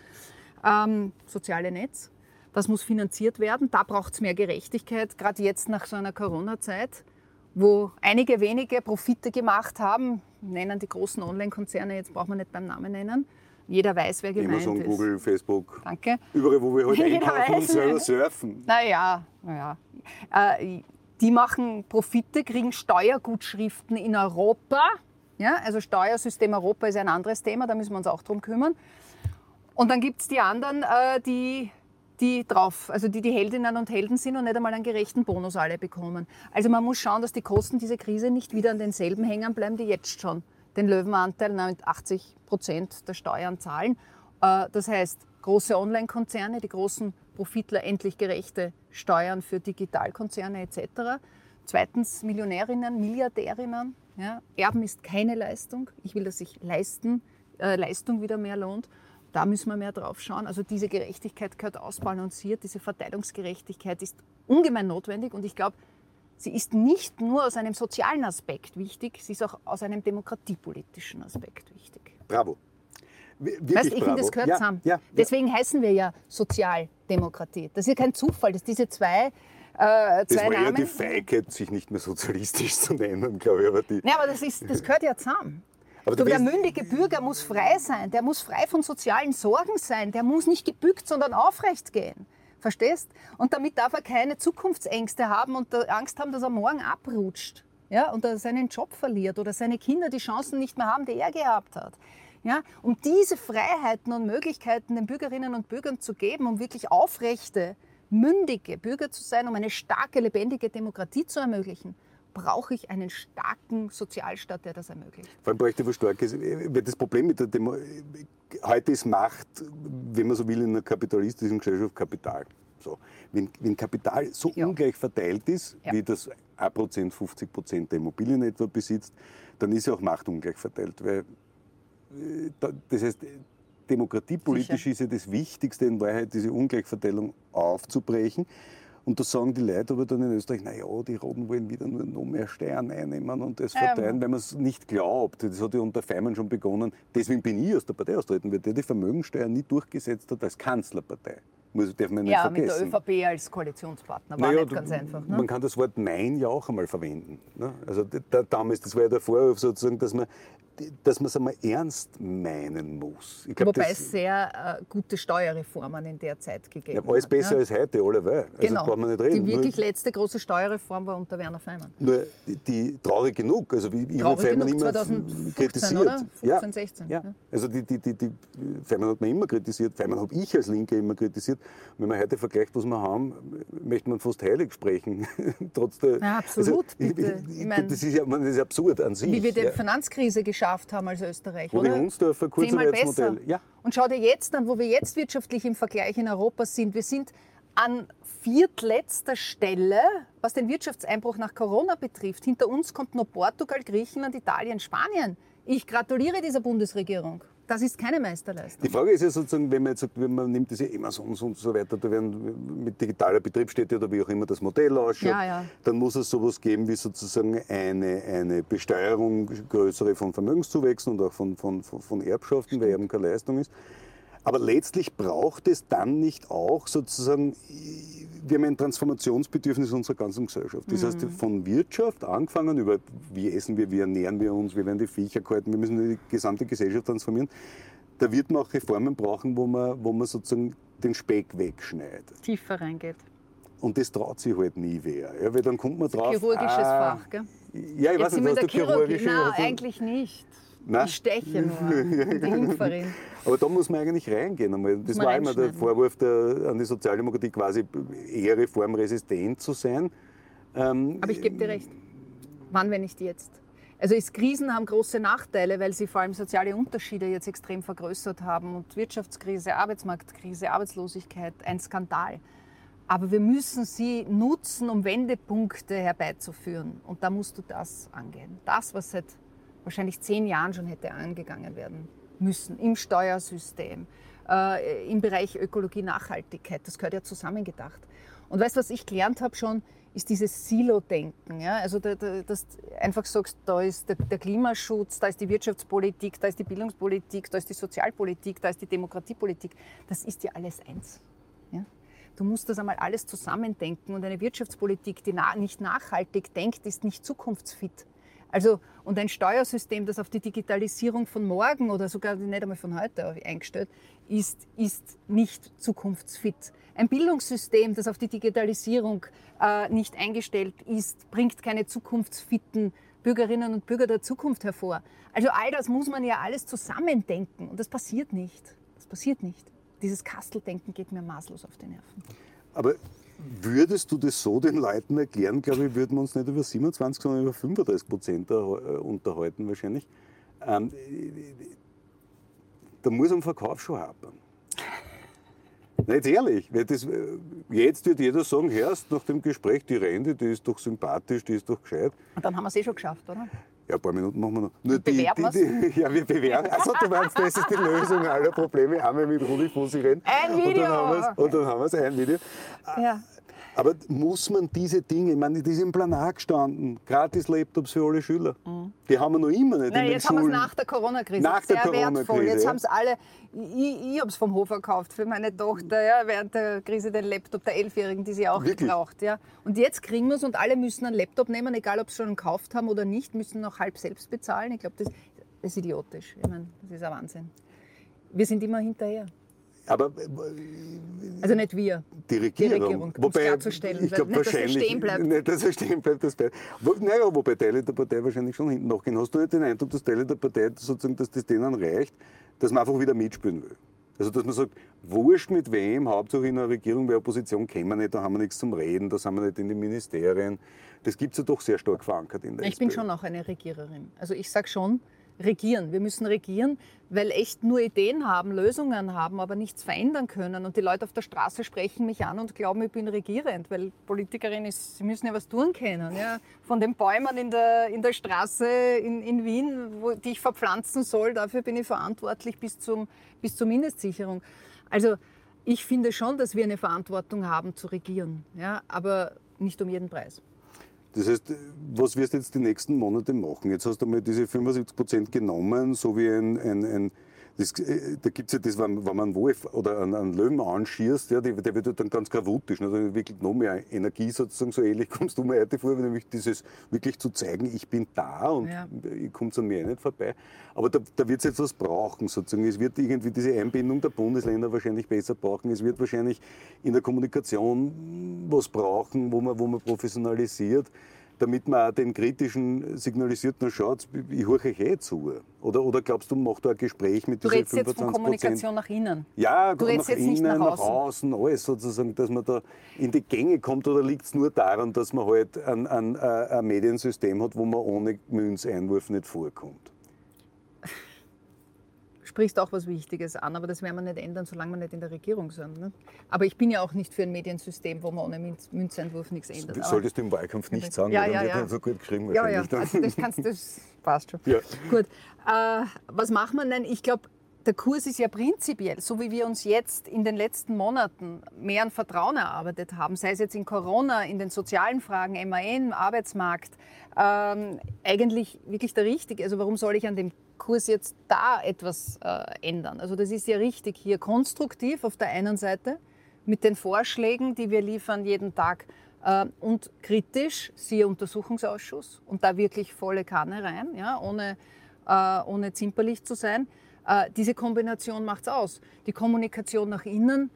ähm, soziale Netz. Das muss finanziert werden. Da braucht es mehr Gerechtigkeit, gerade jetzt nach so einer Corona-Zeit, wo einige wenige Profite gemacht haben, nennen die großen Online-Konzerne, jetzt braucht man nicht beim Namen nennen, jeder weiß, wer gemeint Amazon, ist. Google, Facebook. Danke. Überall, wo wir heute Jeder einkaufen und weiß. selber surfen. Naja, naja. Äh, die machen Profite, kriegen Steuergutschriften in Europa. Ja, also Steuersystem Europa ist ein anderes Thema, da müssen wir uns auch drum kümmern. Und dann gibt es die anderen, äh, die, die drauf, also die die Heldinnen und Helden sind und nicht einmal einen gerechten Bonus alle bekommen. Also man muss schauen, dass die Kosten dieser Krise nicht wieder an denselben hängen bleiben, die jetzt schon den Löwenanteil mit 80 Prozent der Steuern zahlen. Äh, Das heißt, große Online-Konzerne, die großen Profitler endlich gerechte Steuern für Digitalkonzerne etc. Zweitens Millionärinnen, Milliardärinnen. Ja. Erben ist keine Leistung. Ich will, dass sich Leisten, äh, Leistung wieder mehr lohnt. Da müssen wir mehr drauf schauen. Also diese Gerechtigkeit gehört ausbalanciert. Diese Verteilungsgerechtigkeit ist ungemein notwendig und ich glaube, sie ist nicht nur aus einem sozialen Aspekt wichtig, sie ist auch aus einem demokratiepolitischen Aspekt wichtig. Bravo. Wir- Wirklich Weißt, ich finde, das gehört ja, zusammen. Ja, ja. Deswegen heißen wir ja Sozialdemokratie. Das ist ja kein Zufall, dass diese zwei, äh, Das war ja Namen. die Feigheit, sich nicht mehr sozialistisch zu nennen, glaube ich. Aber die, Ja, aber das, ist, das gehört ja zusammen. aber Du, der mündige Bürger muss frei sein, der muss frei von sozialen Sorgen sein, der muss nicht gebückt, sondern aufrecht gehen. Verstehst? Und damit darf er keine Zukunftsängste haben und Angst haben, dass er morgen abrutscht. Ja, und seinen Job verliert oder seine Kinder die Chancen nicht mehr haben, die er gehabt hat. Ja, um diese Freiheiten und Möglichkeiten den Bürgerinnen und Bürgern zu geben, um wirklich aufrechte, mündige Bürger zu sein, um eine starke, lebendige Demokratie zu ermöglichen, brauche ich einen starken Sozialstaat, der das ermöglicht. Vor allem bräuchte ich was Starkes. Das Problem mit der Demo heute ist Macht, wenn man so will, in einer kapitalistischen Gesellschaft Kapital. So. Wenn, wenn Kapital so Ja. ungleich verteilt ist, Ja. wie das 1%, 50% der Immobilien etwa besitzt, dann ist ja auch Macht ungleich verteilt. Weil, äh, da- das heißt, demokratiepolitisch Sicher. ist ja das Wichtigste in Wahrheit, diese Ungleichverteilung aufzubrechen. Und da sagen die Leute aber dann in Österreich, naja, die Roten wollen wieder nur noch mehr Steuern einnehmen und das Ähm. verteilen, weil man es nicht glaubt. Das hat ja unter Feimann schon begonnen. Deswegen bin ich aus der Partei austreten, weil der die Vermögensteuer nie durchgesetzt hat als Kanzlerpartei. Muss, darf man nicht Ja, mit der vergessen. ÖVP als Koalitionspartner. War Naja, nicht ganz einfach. Ne? Man kann das Wort Nein ja auch einmal verwenden. Ne? Also da, damals, das war ja der Vorwurf sozusagen, dass man dass man es einmal ernst meinen muss. Glaub, Wobei es sehr äh, gute Steuerreformen in der Zeit gegeben ja, alles hat. besser ja. als heute, alleweil. Also Genau. braucht man nicht reden. Die wirklich nur, letzte große Steuerreform war unter Werner Feimann. nur die, die traurig genug. Also wie ich Traurig Feimann immer 2015, kritisiert. oder? 15, ja, 16, Ja. ja. Also die, die, die, die Feimann hat man immer kritisiert. Feimann habe ich als Linke immer kritisiert. Wenn man heute vergleicht, was wir haben, möchte man fast heilig sprechen. Trotz der, Ja, absolut, ich- bitte. Ich, Ich mein- das, ist ja, das ist absurd an sich. Wie wir die ja. Finanzkrise geschafft haben als Österreich, Wo wir oder? Hunsdorfer Zehnmal besser. Kurzarbeitsmodell. Ja. Und schau dir jetzt an, wo wir jetzt wirtschaftlich im Vergleich in Europa sind. Wir sind an viertletzter Stelle, was den Wirtschaftseinbruch nach Corona betrifft. Hinter uns kommt nur Portugal, Griechenland, Italien, Spanien. Ich gratuliere dieser Bundesregierung. Das ist keine Meisterleistung. Die Frage ist ja sozusagen, wenn man jetzt sagt, wenn man nimmt diese Amazons und so weiter, da werden mit digitaler Betriebsstätte oder wie auch immer das Modell ausschaut, Ja, ja. dann muss es sowas geben wie sozusagen eine, eine Besteuerung größere von Vermögenszuwächsen und auch von, von, von, von Erbschaften, weil Erben keine Leistung ist. Aber letztlich braucht es dann nicht auch sozusagen, wir haben ein Transformationsbedürfnis unserer ganzen Gesellschaft. Das heißt, Mhm. von Wirtschaft angefangen über wie essen wir, wie ernähren wir uns, wie werden die Viecher gehalten, wir müssen die gesamte Gesellschaft transformieren. Da wird man auch Reformen brauchen, wo man, wo man sozusagen den Speck wegschneidet. Tiefer reingeht. Und das traut sich halt nie wer. Ja, weil dann kommt man drauf. Chirurgisches ah, Fach, gell? Ja, ich Jetzt weiß nicht, was der Chirurgie. chirurgische. Nein, eigentlich nicht. Nein. Ich steche nur. Die. Aber da muss man eigentlich reingehen. Das man war immer der. Vorwurf der, an die Sozialdemokratie, quasi eher reformresistent zu sein. Ähm, Aber ich gebe dir recht. Wann, wenn nicht jetzt? Also ist Krisen haben große Nachteile, weil sie vor allem soziale Unterschiede jetzt extrem vergrößert haben und Wirtschaftskrise, Arbeitsmarktkrise, Arbeitslosigkeit, ein Skandal. Aber wir müssen sie nutzen, um Wendepunkte herbeizuführen. Und da musst du das angehen. Das, was seit wahrscheinlich zehn Jahren schon hätte angegangen werden müssen, im Steuersystem, äh, im Bereich Ökologie, Nachhaltigkeit, das gehört ja zusammengedacht. Und weißt du, was ich gelernt habe schon, ist dieses Silo-Denken. Ja? Also, da, da, dass du einfach sagst, da ist der, der Klimaschutz, da ist die Wirtschaftspolitik, da ist die Bildungspolitik, da ist die Sozialpolitik, da ist die Demokratiepolitik. Das ist ja alles eins. Ja? Du musst das einmal alles zusammendenken und eine Wirtschaftspolitik, die na nicht nachhaltig denkt, ist nicht zukunftsfit. Also, und ein Steuersystem, das auf die Digitalisierung von morgen oder sogar nicht einmal von heute eingestellt ist, ist nicht zukunftsfit. Ein Bildungssystem, das auf die Digitalisierung äh, nicht eingestellt ist, bringt keine zukunftsfitten Bürgerinnen und Bürger der Zukunft hervor. Also all das muss man ja alles zusammendenken und das passiert nicht. Das passiert nicht. Dieses Kasteldenken geht mir maßlos auf die Nerven. Aber würdest du das so den Leuten erklären, glaube ich, würden wir uns nicht über 27, sondern über 35 Prozent äh, unterhalten wahrscheinlich. Ähm, da muss am Verkauf schon hapern. Jetzt ehrlich, weil das, äh, jetzt wird jeder sagen, hörst nach dem Gespräch, die Rente, die ist doch sympathisch, die ist doch gescheit. Und dann haben wir es eh schon geschafft, oder? Ja, ein paar Minuten machen wir noch. Nur bewerben die, die, Ja, wir bewerben. Also du meinst, das ist die Lösung aller Probleme. Einmal mit Rudi Fussi reden. Ein Video! Und dann haben wir es, ein Video. Ja. Aber muss man diese Dinge, ich meine, die sind im Planar gestanden, gratis Laptops für alle Schüler. Die haben wir noch immer nicht Nein, in den jetzt haben wir es Schulen. nach der Corona-Krise. Nach Sehr der Corona-Krise, wertvoll. Jetzt ja. haben es alle. Ich, ich habe es vom Hofer gekauft für meine Tochter ja, während der Krise den Laptop der Elfjährigen, die sie auch Wirklich? gebraucht. Ja. Und jetzt kriegen wir es und alle müssen einen Laptop nehmen, egal ob sie schon gekauft haben oder nicht, müssen noch halb selbst bezahlen. Ich glaube, das, das ist idiotisch. Ich meine, das ist ein Wahnsinn. Wir sind immer hinterher. Aber äh, Also nicht wir. die Regierung. Regierung, um's wobei, ich glaube nicht, dass er wahrscheinlich. stehen bleibt. Nicht, dass er stehen bleibt. Das bleibt. Wo, naja, wobei Teile der Partei wahrscheinlich schon hinten nachgehen. Hast du nicht den Eindruck, dass Teile der Partei sozusagen, dass das denen reicht, dass man einfach wieder mitspielen will? Also, dass man sagt, wurscht mit wem, Hauptsache in einer Regierung, weil Opposition kennen wir nicht, da haben wir nichts zum Reden, da sind wir nicht in den Ministerien. Das gibt es ja doch sehr stark verankert in der Ich bin SPÖ. schon auch eine Regiererin. Also ich sage schon, regieren. Wir müssen regieren, weil echt nur Ideen haben, Lösungen haben, aber nichts verändern können. Und die Leute auf der Straße sprechen mich an und glauben, ich bin regierend, weil Politikerin ist, sie müssen ja was tun können. Ja? Von den Bäumen in der, in der Straße in, in Wien, wo, die ich verpflanzen soll, dafür bin ich verantwortlich bis, zum, bis zur Mindestsicherung. Also ich finde schon, dass wir eine Verantwortung haben zu regieren, ja? aber nicht um jeden Preis. Das heißt, was wirst du jetzt die nächsten Monate machen? Jetzt hast du mal diese 75 Prozent genommen, so wie ein, ein, ein das, äh, da gibt es ja das, wenn, wenn man einen Wolf oder einen, einen Löwen anschießt, ja, der, der wird halt dann ganz gravutisch, ne, dann wirklich noch mehr Energie sozusagen, so ähnlich kommst du mir heute vor, nämlich dieses wirklich zu zeigen, ich bin da und Ja. ich komme an mir nicht vorbei. Aber da, da wird es jetzt was brauchen sozusagen. Es wird irgendwie diese Einbindung der Bundesländer wahrscheinlich besser brauchen. Es wird wahrscheinlich in der Kommunikation was brauchen, wo man, wo man professionalisiert, damit man auch den Kritischen signalisiert, na schaut, ich höre euch eh zu. Oder, oder glaubst du, macht da ein Gespräch mit Du diesen redest jetzt von 25 Kommunikation nach innen. Ja, Du nach redest jetzt innen, nicht nach nach außen. außen, alles sozusagen, dass man da in die Gänge kommt oder liegt es nur daran, dass man halt ein, ein, äh, ein Mediensystem hat, wo man ohne Münzeinwurf nicht vorkommt? Sprichst auch was Wichtiges an, aber das werden wir nicht ändern, solange wir nicht in der Regierung sind. Ne? Aber ich bin ja auch nicht für ein Mediensystem, wo man ohne Münz- Münzeinwurf nichts ändert. Das solltest du im Wahlkampf nicht sagen, Ja, weil ja, dann wird ja. so gut geschrieben ja, ja, also das, kannst, das passt schon. Ja. Gut, äh, was macht man denn? Ich glaube, der Kurs ist ja prinzipiell, so wie wir uns jetzt in den letzten Monaten mehr an Vertrauen erarbeitet haben, sei es jetzt in Corona, in den sozialen Fragen, MAN, Arbeitsmarkt, ähm, eigentlich wirklich der richtige. Also warum soll ich an dem Kurs jetzt da etwas äh, ändern? Also das ist ja richtig hier konstruktiv auf der einen Seite mit den Vorschlägen, die wir liefern jeden Tag äh, und kritisch, siehe Untersuchungsausschuss und da wirklich volle Kanne rein, ja, ohne, äh, ohne zimperlich zu sein. Äh, diese Kombination macht es aus. Die Kommunikation nach innen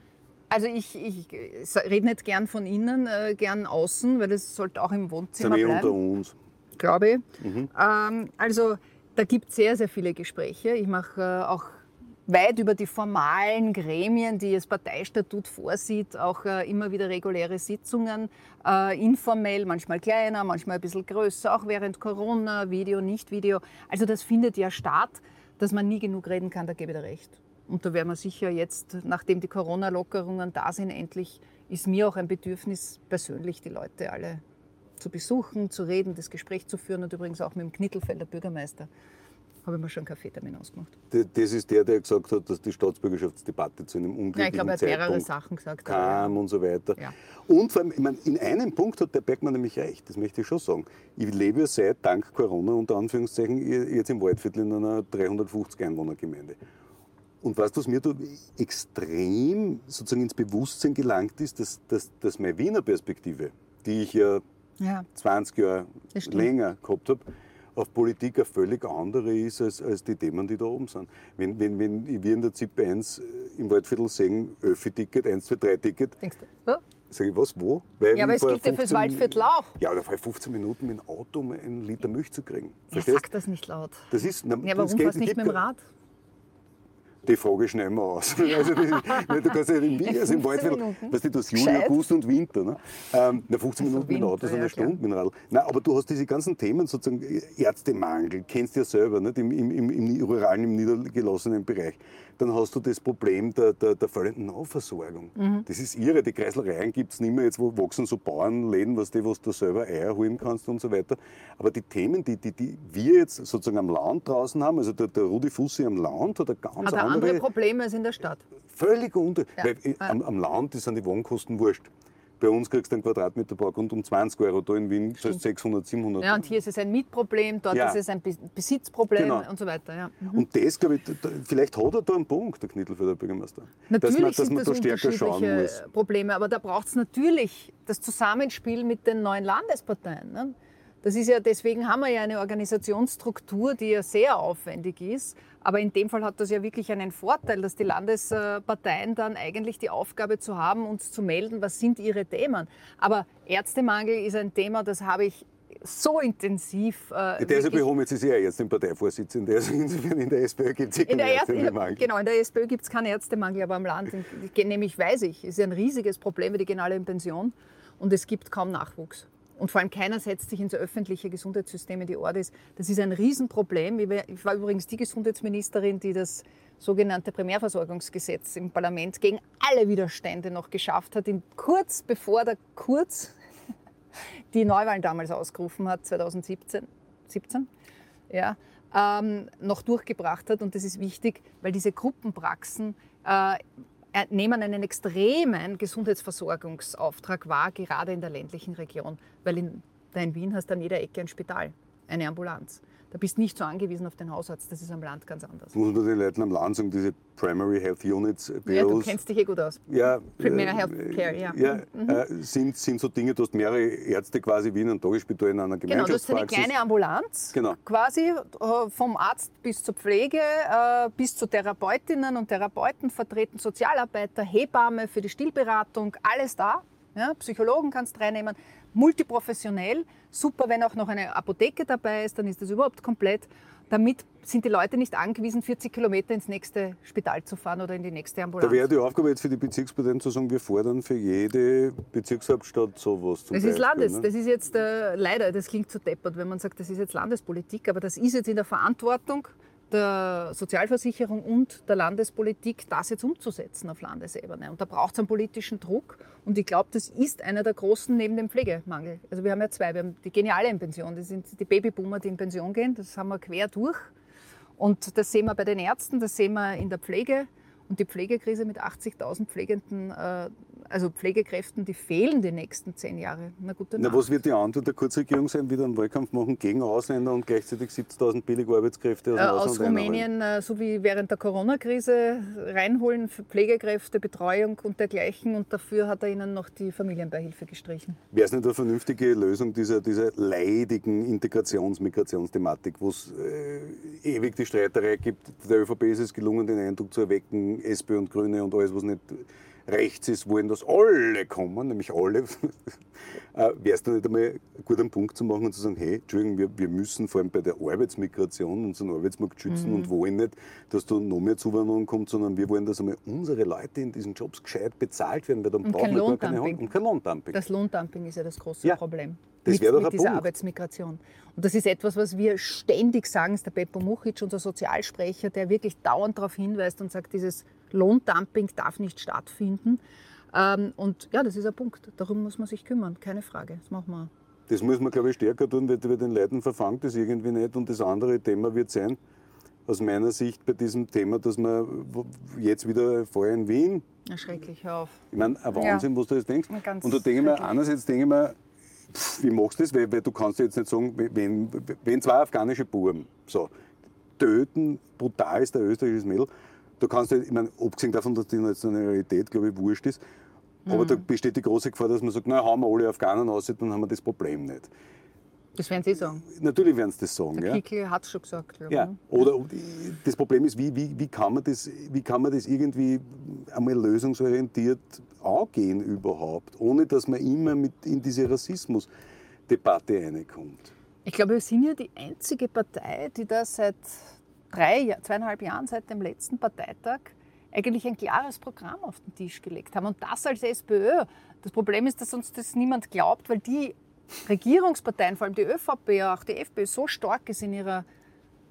Also ich, ich rede nicht gern von innen, äh, gern außen, weil das sollte auch im Wohnzimmer Sind eh bleiben. unter uns. glaube ich. Ähm, also da gibt es sehr, sehr viele Gespräche. Ich mache äh, auch weit über die formalen Gremien, die das Parteistatut vorsieht, auch äh, immer wieder reguläre Sitzungen, äh, informell, manchmal kleiner, manchmal ein bisschen größer, auch während Corona, Video, nicht Video. Also das findet ja statt, dass man nie genug reden kann, da gebe ich dir recht. Und da werden wir sicher jetzt, nachdem die Corona-Lockerungen da sind, endlich ist mir auch ein Bedürfnis, persönlich die Leute alle zu besuchen, zu reden, das Gespräch zu führen und übrigens auch mit dem Knittelfelder Bürgermeister habe ich mir schon einen Kaffeetermin ausgemacht. D- Das ist der, der gesagt hat, dass die Staatsbürgerschaftsdebatte zu einem Ja, unglücklichen ich glaube, er hat mehrere Sachen gesagt. aber ja. kam und so weiter. Ja. Und vor allem, ich meine, in einem Punkt hat der Bergmann nämlich recht, das möchte ich schon sagen. Ich lebe ja seit dank Corona unter Anführungszeichen jetzt im Waldviertel in einer 350 Einwohnergemeinde. Und weißt du, was mir da extrem sozusagen ins Bewusstsein gelangt ist, dass, dass, dass meine Wiener Perspektive, die ich ja Ja. 20 Jahre länger gehabt habe, auf Politik eine völlig andere ist als, als die Themen, die da oben sind. Wenn, wenn, wenn wir in der ZIP 1 im Waldviertel sehen, Öffi-Ticket, 1, 2, 3 Ticket, Denkst du? Oh? sage ich, was, wo? Weil Ja, aber es gilt ja fürs 15 Waldviertel auch. Ja, da fahre ich 15 Minuten mit dem Auto, um einen Liter Milch zu kriegen. Ja, Verstehst sag das nicht laut. Das ist, na, Ja, das warum geht- fährst du nicht geht mit dem Rad? Die Frage schneiden wir aus. Also das ist, du kannst ja Wien, also 15 im Waldviertel, weißt du, hast Juli. August und Winter. Ne? Ähm, na, 15 Also Minuten mit dem Auto, Winter, so eine ja, klar. Stunde mit Radl. Nein, aber du hast diese ganzen Themen, sozusagen Ärztemangel, kennst du ja selber, nicht? Im, im, im, im ruralen, im niedergelassenen Bereich. Dann hast du das Problem der, der, der fehlenden Nahversorgung. Mhm. Das ist irre, die Kreislereien gibt es nicht mehr, jetzt wo wachsen so Bauernläden, was du, wo du selber Eier holen kannst und so weiter. Aber die Themen, die, die, die wir jetzt sozusagen am Land draußen haben, also der, der Rudi Fussi am Land hat eine ganz er andere Probleme als in der Stadt. Völlig unter. Ja. Weil äh, am, am Land sind die Wohnkosten wurscht. Bei uns kriegst du einen Quadratmeter Baugrund um 20 Euro, da in Wien heißt 600, 700. Ja, und hier ist es ein Mietproblem, dort Ja. ist es ein Be- Besitzproblem Genau. und so weiter. Ja. Mhm. Und das, glaube ich, da, vielleicht hat er da einen Punkt, der Knittelfelder Bürgermeister. Natürlich dass man, dass sind man das da stärker schauen muss. Probleme, aber da braucht es natürlich das Zusammenspiel mit den neuen Landesparteien. Ne? Das ist ja, deswegen haben wir ja eine Organisationsstruktur, die ja sehr aufwendig ist. Aber in dem Fall hat das ja wirklich einen Vorteil, dass die Landesparteien dann eigentlich die Aufgabe zu haben, uns zu melden, was sind ihre Themen. Aber Ärztemangel ist ein Thema, das habe ich so intensiv. Äh, Der ja behoben, jetzt ist er jetzt den Parteivorsitzenden. Also insofern in der SPÖ gibt es in der, Ärzte, in der, Mangel. genau, in der SPÖ gibt es keinen Ärztemangel, aber am Land, nämlich weiß ich, ist ein riesiges Problem, die gehen alle in Pension und es gibt kaum Nachwuchs. Und vor allem keiner setzt sich ins öffentliche Gesundheitssystem in die Ordis. Das ist ein Riesenproblem. Ich war- übrigens die Gesundheitsministerin, die das sogenannte Primärversorgungsgesetz im Parlament gegen alle Widerstände noch geschafft hat, kurz bevor der Kurz die Neuwahlen damals ausgerufen hat, 2017. 17? ja, ähm, noch durchgebracht hat. Und das ist wichtig, weil diese Gruppenpraxen äh, nehmen einen extremen Gesundheitsversorgungsauftrag wahr, gerade in der ländlichen Region. Weil in, in Wien hast du an jeder Ecke ein Spital, eine Ambulanz. Da bist du nicht so angewiesen auf den Hausarzt, das ist am Land ganz anders. Muss man den Leuten am Land sagen, diese Primary Health Units, Ja, du BOs, kennst dich eh gut aus. Ja, Primary äh, Health Care, ja. ja Mhm. äh, sind, sind so Dinge, du hast mehrere Ärzte quasi wie in einem Tagesspital in einer Genau, du hast eine Gemeinschaftspraxis. kleine Ambulanz, Genau. quasi äh, vom Arzt bis zur Pflege, äh, bis zu Therapeutinnen und Therapeuten vertreten, Sozialarbeiter, Hebamme für die Stillberatung, alles da. Ja, Psychologen kannst reinnehmen, multiprofessionell, super, wenn auch noch eine Apotheke dabei ist, dann ist das überhaupt komplett. Damit sind die Leute nicht angewiesen, 40 Kilometer ins nächste Spital zu fahren oder in die nächste Ambulanz. Da wäre die Aufgabe jetzt für die Bezirksparteien zu sagen, wir fordern für jede Bezirkshauptstadt sowas zum Das Beispiel. ist Landes, ne? das ist jetzt äh, leider, das klingt so deppert, wenn man sagt, das ist jetzt Landespolitik, aber das ist jetzt in der Verantwortung der Sozialversicherung und der Landespolitik, das jetzt umzusetzen auf Landesebene. Und da braucht es einen politischen Druck. Und ich glaube, das ist einer der großen neben dem Pflegemangel. Also wir haben ja zwei, wir haben, die alle in Pension. Das sind die Babyboomer, die in Pension gehen. Das haben wir quer durch. Und das sehen wir bei den Ärzten, das sehen wir in der Pflege. Und die Pflegekrise mit 80.000 Pflegenden, äh, also Pflegekräften, die fehlen die nächsten zehn Jahre. Na gute Na, was wird die Antwort der Kurzregierung sein? Wieder einen Wahlkampf machen gegen Ausländer und gleichzeitig 70.000 billige Arbeitskräfte aus Äh, aus? Rumänien, äh, so wie während der Corona-Krise, reinholen für Pflegekräfte, Betreuung und dergleichen. Und dafür hat er ihnen noch die Familienbeihilfe gestrichen. Wäre es nicht eine vernünftige Lösung dieser, dieser leidigen Integrations-Migrationsthematik, wo es äh, ewig die Streiterei gibt? Der ÖVP ist es gelungen, den Eindruck zu erwecken, SPÖ und Grüne und alles, was nicht rechts ist, wollen, dass alle kommen, nämlich alle, äh, wäre es dann nicht einmal gut einen Punkt zu machen und zu sagen, hey, Entschuldigung, wir, wir müssen vor allem bei der Arbeitsmigration unseren Arbeitsmarkt schützen mhm. und wollen nicht, dass da noch mehr Zuwanderung kommt, sondern wir wollen, dass einmal unsere Leute in diesen Jobs gescheit bezahlt werden, weil dann und brauchen wir gar keine Hand und kein Lohndumping. Das Lohndumping ist ja das große ja. Problem. Das doch mit dieser Punkt. Arbeitsmigration. Und das ist etwas, was wir ständig sagen, ist der Beppo Muchic, unser Sozialsprecher, der wirklich dauernd darauf hinweist und sagt, dieses Lohndumping darf nicht stattfinden. Ähm, und ja, das ist ein Punkt. Darum muss man sich kümmern, keine Frage. Das machen wir. Das muss man, glaube ich, stärker tun, weil bei den Leuten verfangt das irgendwie nicht. Und das andere Thema wird sein, aus meiner Sicht bei diesem Thema, dass man jetzt wieder vorher in Wien. Ja, schrecklich, hör auf. Ich meine, ein Wahnsinn, ja. was du jetzt denkst. Ganz und da denke ich mir, einerseits denke ich mir, wie machst du das? Weil, weil, du kannst jetzt nicht sagen, wenn, wenn zwei afghanische Buben so, töten, brutal ist der österreichische Mädel, da kannst du, ich meine, abgesehen davon, dass die Nationalität, glaube ich, wurscht ist, mhm. aber da besteht die große Gefahr, dass man sagt, na, hauen wir alle Afghanen aus, dann haben wir das Problem nicht. Das werden Sie sagen. Natürlich werden Sie das sagen. Der Kickel hat es schon gesagt. Ja. Oder das Problem ist, wie, wie, wie, kann man das, wie kann man das irgendwie einmal lösungsorientiert angehen überhaupt, ohne dass man immer mit in diese Rassismusdebatte reinkommt? Ich glaube, wir sind ja die einzige Partei, die da seit drei, zweieinhalb Jahren, seit dem letzten Parteitag, eigentlich ein klares Programm auf den Tisch gelegt haben. Und das als SPÖ. Das Problem ist, dass uns das niemand glaubt, weil die Regierungsparteien, vor allem die ÖVP, auch die FPÖ, so stark ist in ihrer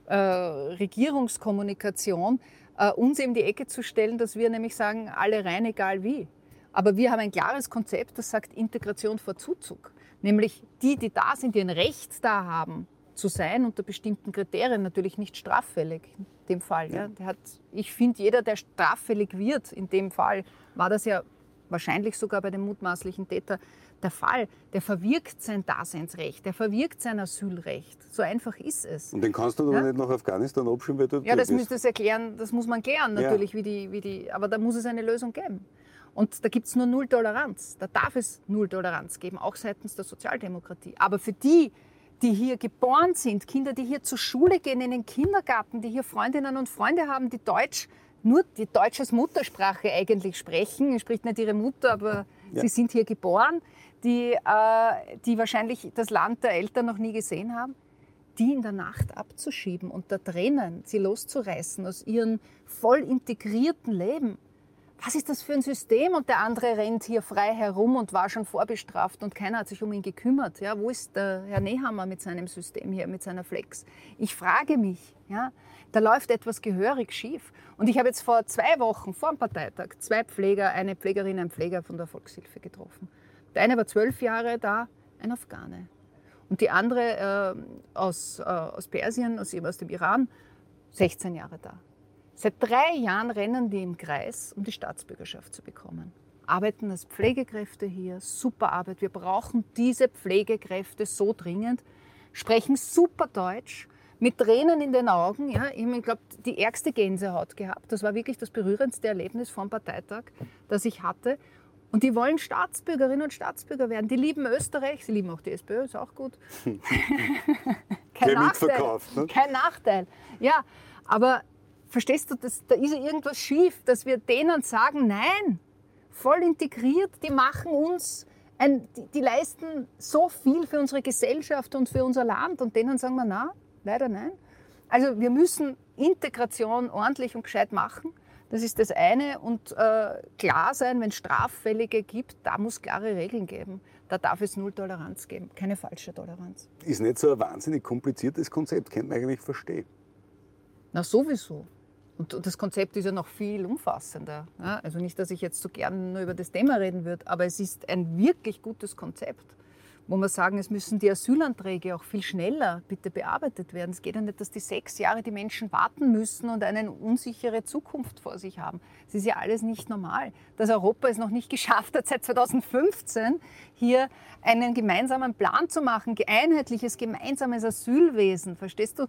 äh, Regierungskommunikation, äh, uns eben die Ecke zu stellen, dass wir nämlich sagen, alle rein, egal wie. Aber wir haben ein klares Konzept, das sagt Integration vor Zuzug. Nämlich die, die da sind, die ein Recht da haben, zu sein unter bestimmten Kriterien, natürlich nicht straffällig in dem Fall. Ja. Der hat, ich finde, jeder, der straffällig wird, in dem Fall war das ja wahrscheinlich sogar bei dem mutmaßlichen Täter der Fall. Der verwirkt sein Daseinsrecht, der verwirkt sein Asylrecht. So einfach ist es. Und den kannst du doch ja? nicht nach Afghanistan abschieben, weil du Ja, das müsste es erklären, das muss man klären natürlich, ja. wie, die, wie die, aber da muss es eine Lösung geben. Und da gibt es nur Null Toleranz. Da darf es Null Toleranz geben, auch seitens der Sozialdemokratie. Aber für die, die hier geboren sind, Kinder, die hier zur Schule gehen, in den Kindergarten, die hier Freundinnen und Freunde haben, die Deutsch, nur die Deutsch als Muttersprache eigentlich sprechen, spricht nicht ihre Mutter, aber ja. sie sind hier geboren, die, äh, die wahrscheinlich das Land der Eltern noch nie gesehen haben, die in der Nacht abzuschieben und da drinnen sie loszureißen aus ihrem voll integrierten Leben. Was ist das für ein System? Und der andere rennt hier frei herum und war schon vorbestraft und keiner hat sich um ihn gekümmert. Ja, wo ist der Herr Nehammer mit seinem System hier, mit seiner Flex? Ich frage mich, ja, da läuft etwas gehörig schief. Und ich habe jetzt vor zwei Wochen, vor dem Parteitag, zwei Pfleger, eine Pflegerin, einen Pfleger von der Volkshilfe getroffen. Der eine war zwölf Jahre da, ein Afghane. Und die andere äh, aus, äh, aus Persien, aus, aus dem Iran, 16 Jahre da. Seit drei Jahren rennen die im Kreis, um die Staatsbürgerschaft zu bekommen. Arbeiten als Pflegekräfte hier, super Arbeit. Wir brauchen diese Pflegekräfte so dringend, sprechen super Deutsch, mit Tränen in den Augen. Ja, ich glaube, die ärgste Gänsehaut gehabt. Das war wirklich das berührendste Erlebnis vom Parteitag, das ich hatte. Und die wollen Staatsbürgerinnen und Staatsbürger werden. Die lieben Österreich, sie lieben auch die SPÖ, ist auch gut. Kein Nachteil. Ne? Kein Nachteil. Ja, aber verstehst du, das, da ist ja irgendwas schief, dass wir denen sagen, nein, voll integriert, die machen uns, ein, die, die, leisten so viel für unsere Gesellschaft und für unser Land und denen sagen wir, na, leider nein. Also wir müssen Integration ordentlich und gescheit machen. Das ist das eine. Und äh, klar sein, wenn es Straffällige gibt, da muss es klare Regeln geben. Da darf es null Toleranz geben, keine falsche Toleranz. Ist nicht so ein wahnsinnig kompliziertes Konzept, könnte man eigentlich verstehen. Na sowieso. Und das Konzept ist ja noch viel umfassender. Ja? Also nicht, dass ich jetzt so gerne nur über das Thema reden würde, aber es ist ein wirklich gutes Konzept wo wir sagen, es müssen die Asylanträge auch viel schneller bitte bearbeitet werden. Es geht ja nicht, dass die sechs Jahre die Menschen warten müssen und eine unsichere Zukunft vor sich haben. Es ist ja alles nicht normal. Dass Europa es noch nicht geschafft hat, seit 2015 hier einen gemeinsamen Plan zu machen, einheitliches, gemeinsames Asylwesen. Verstehst du?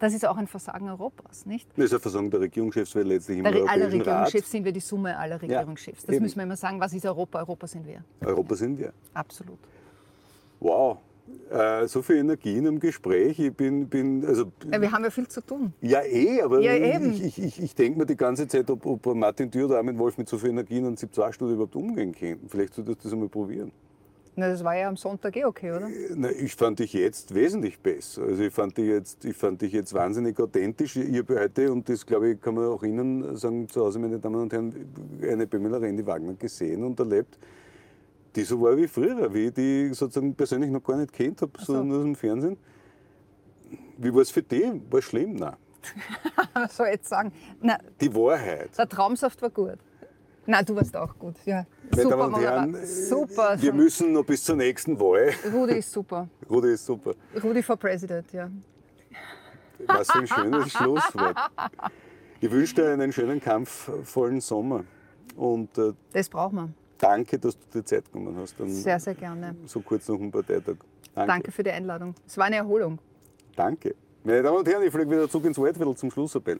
Das ist auch ein Versagen Europas, nicht? Das ist ein Versagen der Regierungschefs, weil letztlich im der, Europäischen Alle Regierungschefs Rat sind wir die Summe aller Regierungschefs. Ja, das eben. müssen wir immer sagen. Was ist Europa? Europa sind wir. Europa sind wir. Absolut. Wow, Äh, so viel Energie in einem Gespräch. Ich bin, bin also, Ja, wir haben ja viel zu tun. ja eh, aber Ja, ich, ich, ich, ich denke mir die ganze Zeit, ob, ob Martin Thür oder Armin Wolf mit so viel Energie in einem 7-2-Studio überhaupt umgehen könnten. Vielleicht solltest du das einmal probieren. Na, das war ja am Sonntag eh okay, oder? Na, ich fand dich jetzt wesentlich besser. Also ich fand dich jetzt, ich fand dich jetzt wahnsinnig authentisch. Habe heute, und das glaube ich, kann man auch Ihnen sagen, zu Hause, meine Damen und Herren, eine Pamela Rendi Wagner gesehen und erlebt, die so war wie früher, wie ich die sozusagen persönlich noch gar nicht kennt habe, so so. nur aus dem Fernsehen. Wie war es für dich? War es schlimm? Nein. Was soll ich jetzt sagen? Na, Die Wahrheit. der Traumsaft war gut. Na, du warst auch gut. Ja. Meine super, Damen und Herren, super. wir müssen noch bis zur nächsten Wahl. Rudi ist super. Rudi ist super. Rudi for President, ja. Was für ein schönes Schlusswort. Ich wünsche dir einen schönen, kampfvollen Sommer. Und äh, Das braucht man. danke, dass du dir Zeit genommen hast. Sehr, sehr gerne. So kurz nach dem Parteitag. Danke. Danke für die Einladung. Es war eine Erholung. Danke. Meine Damen und Herren, ich fliege wieder zurück ins Waldviertel zum Schlussappell.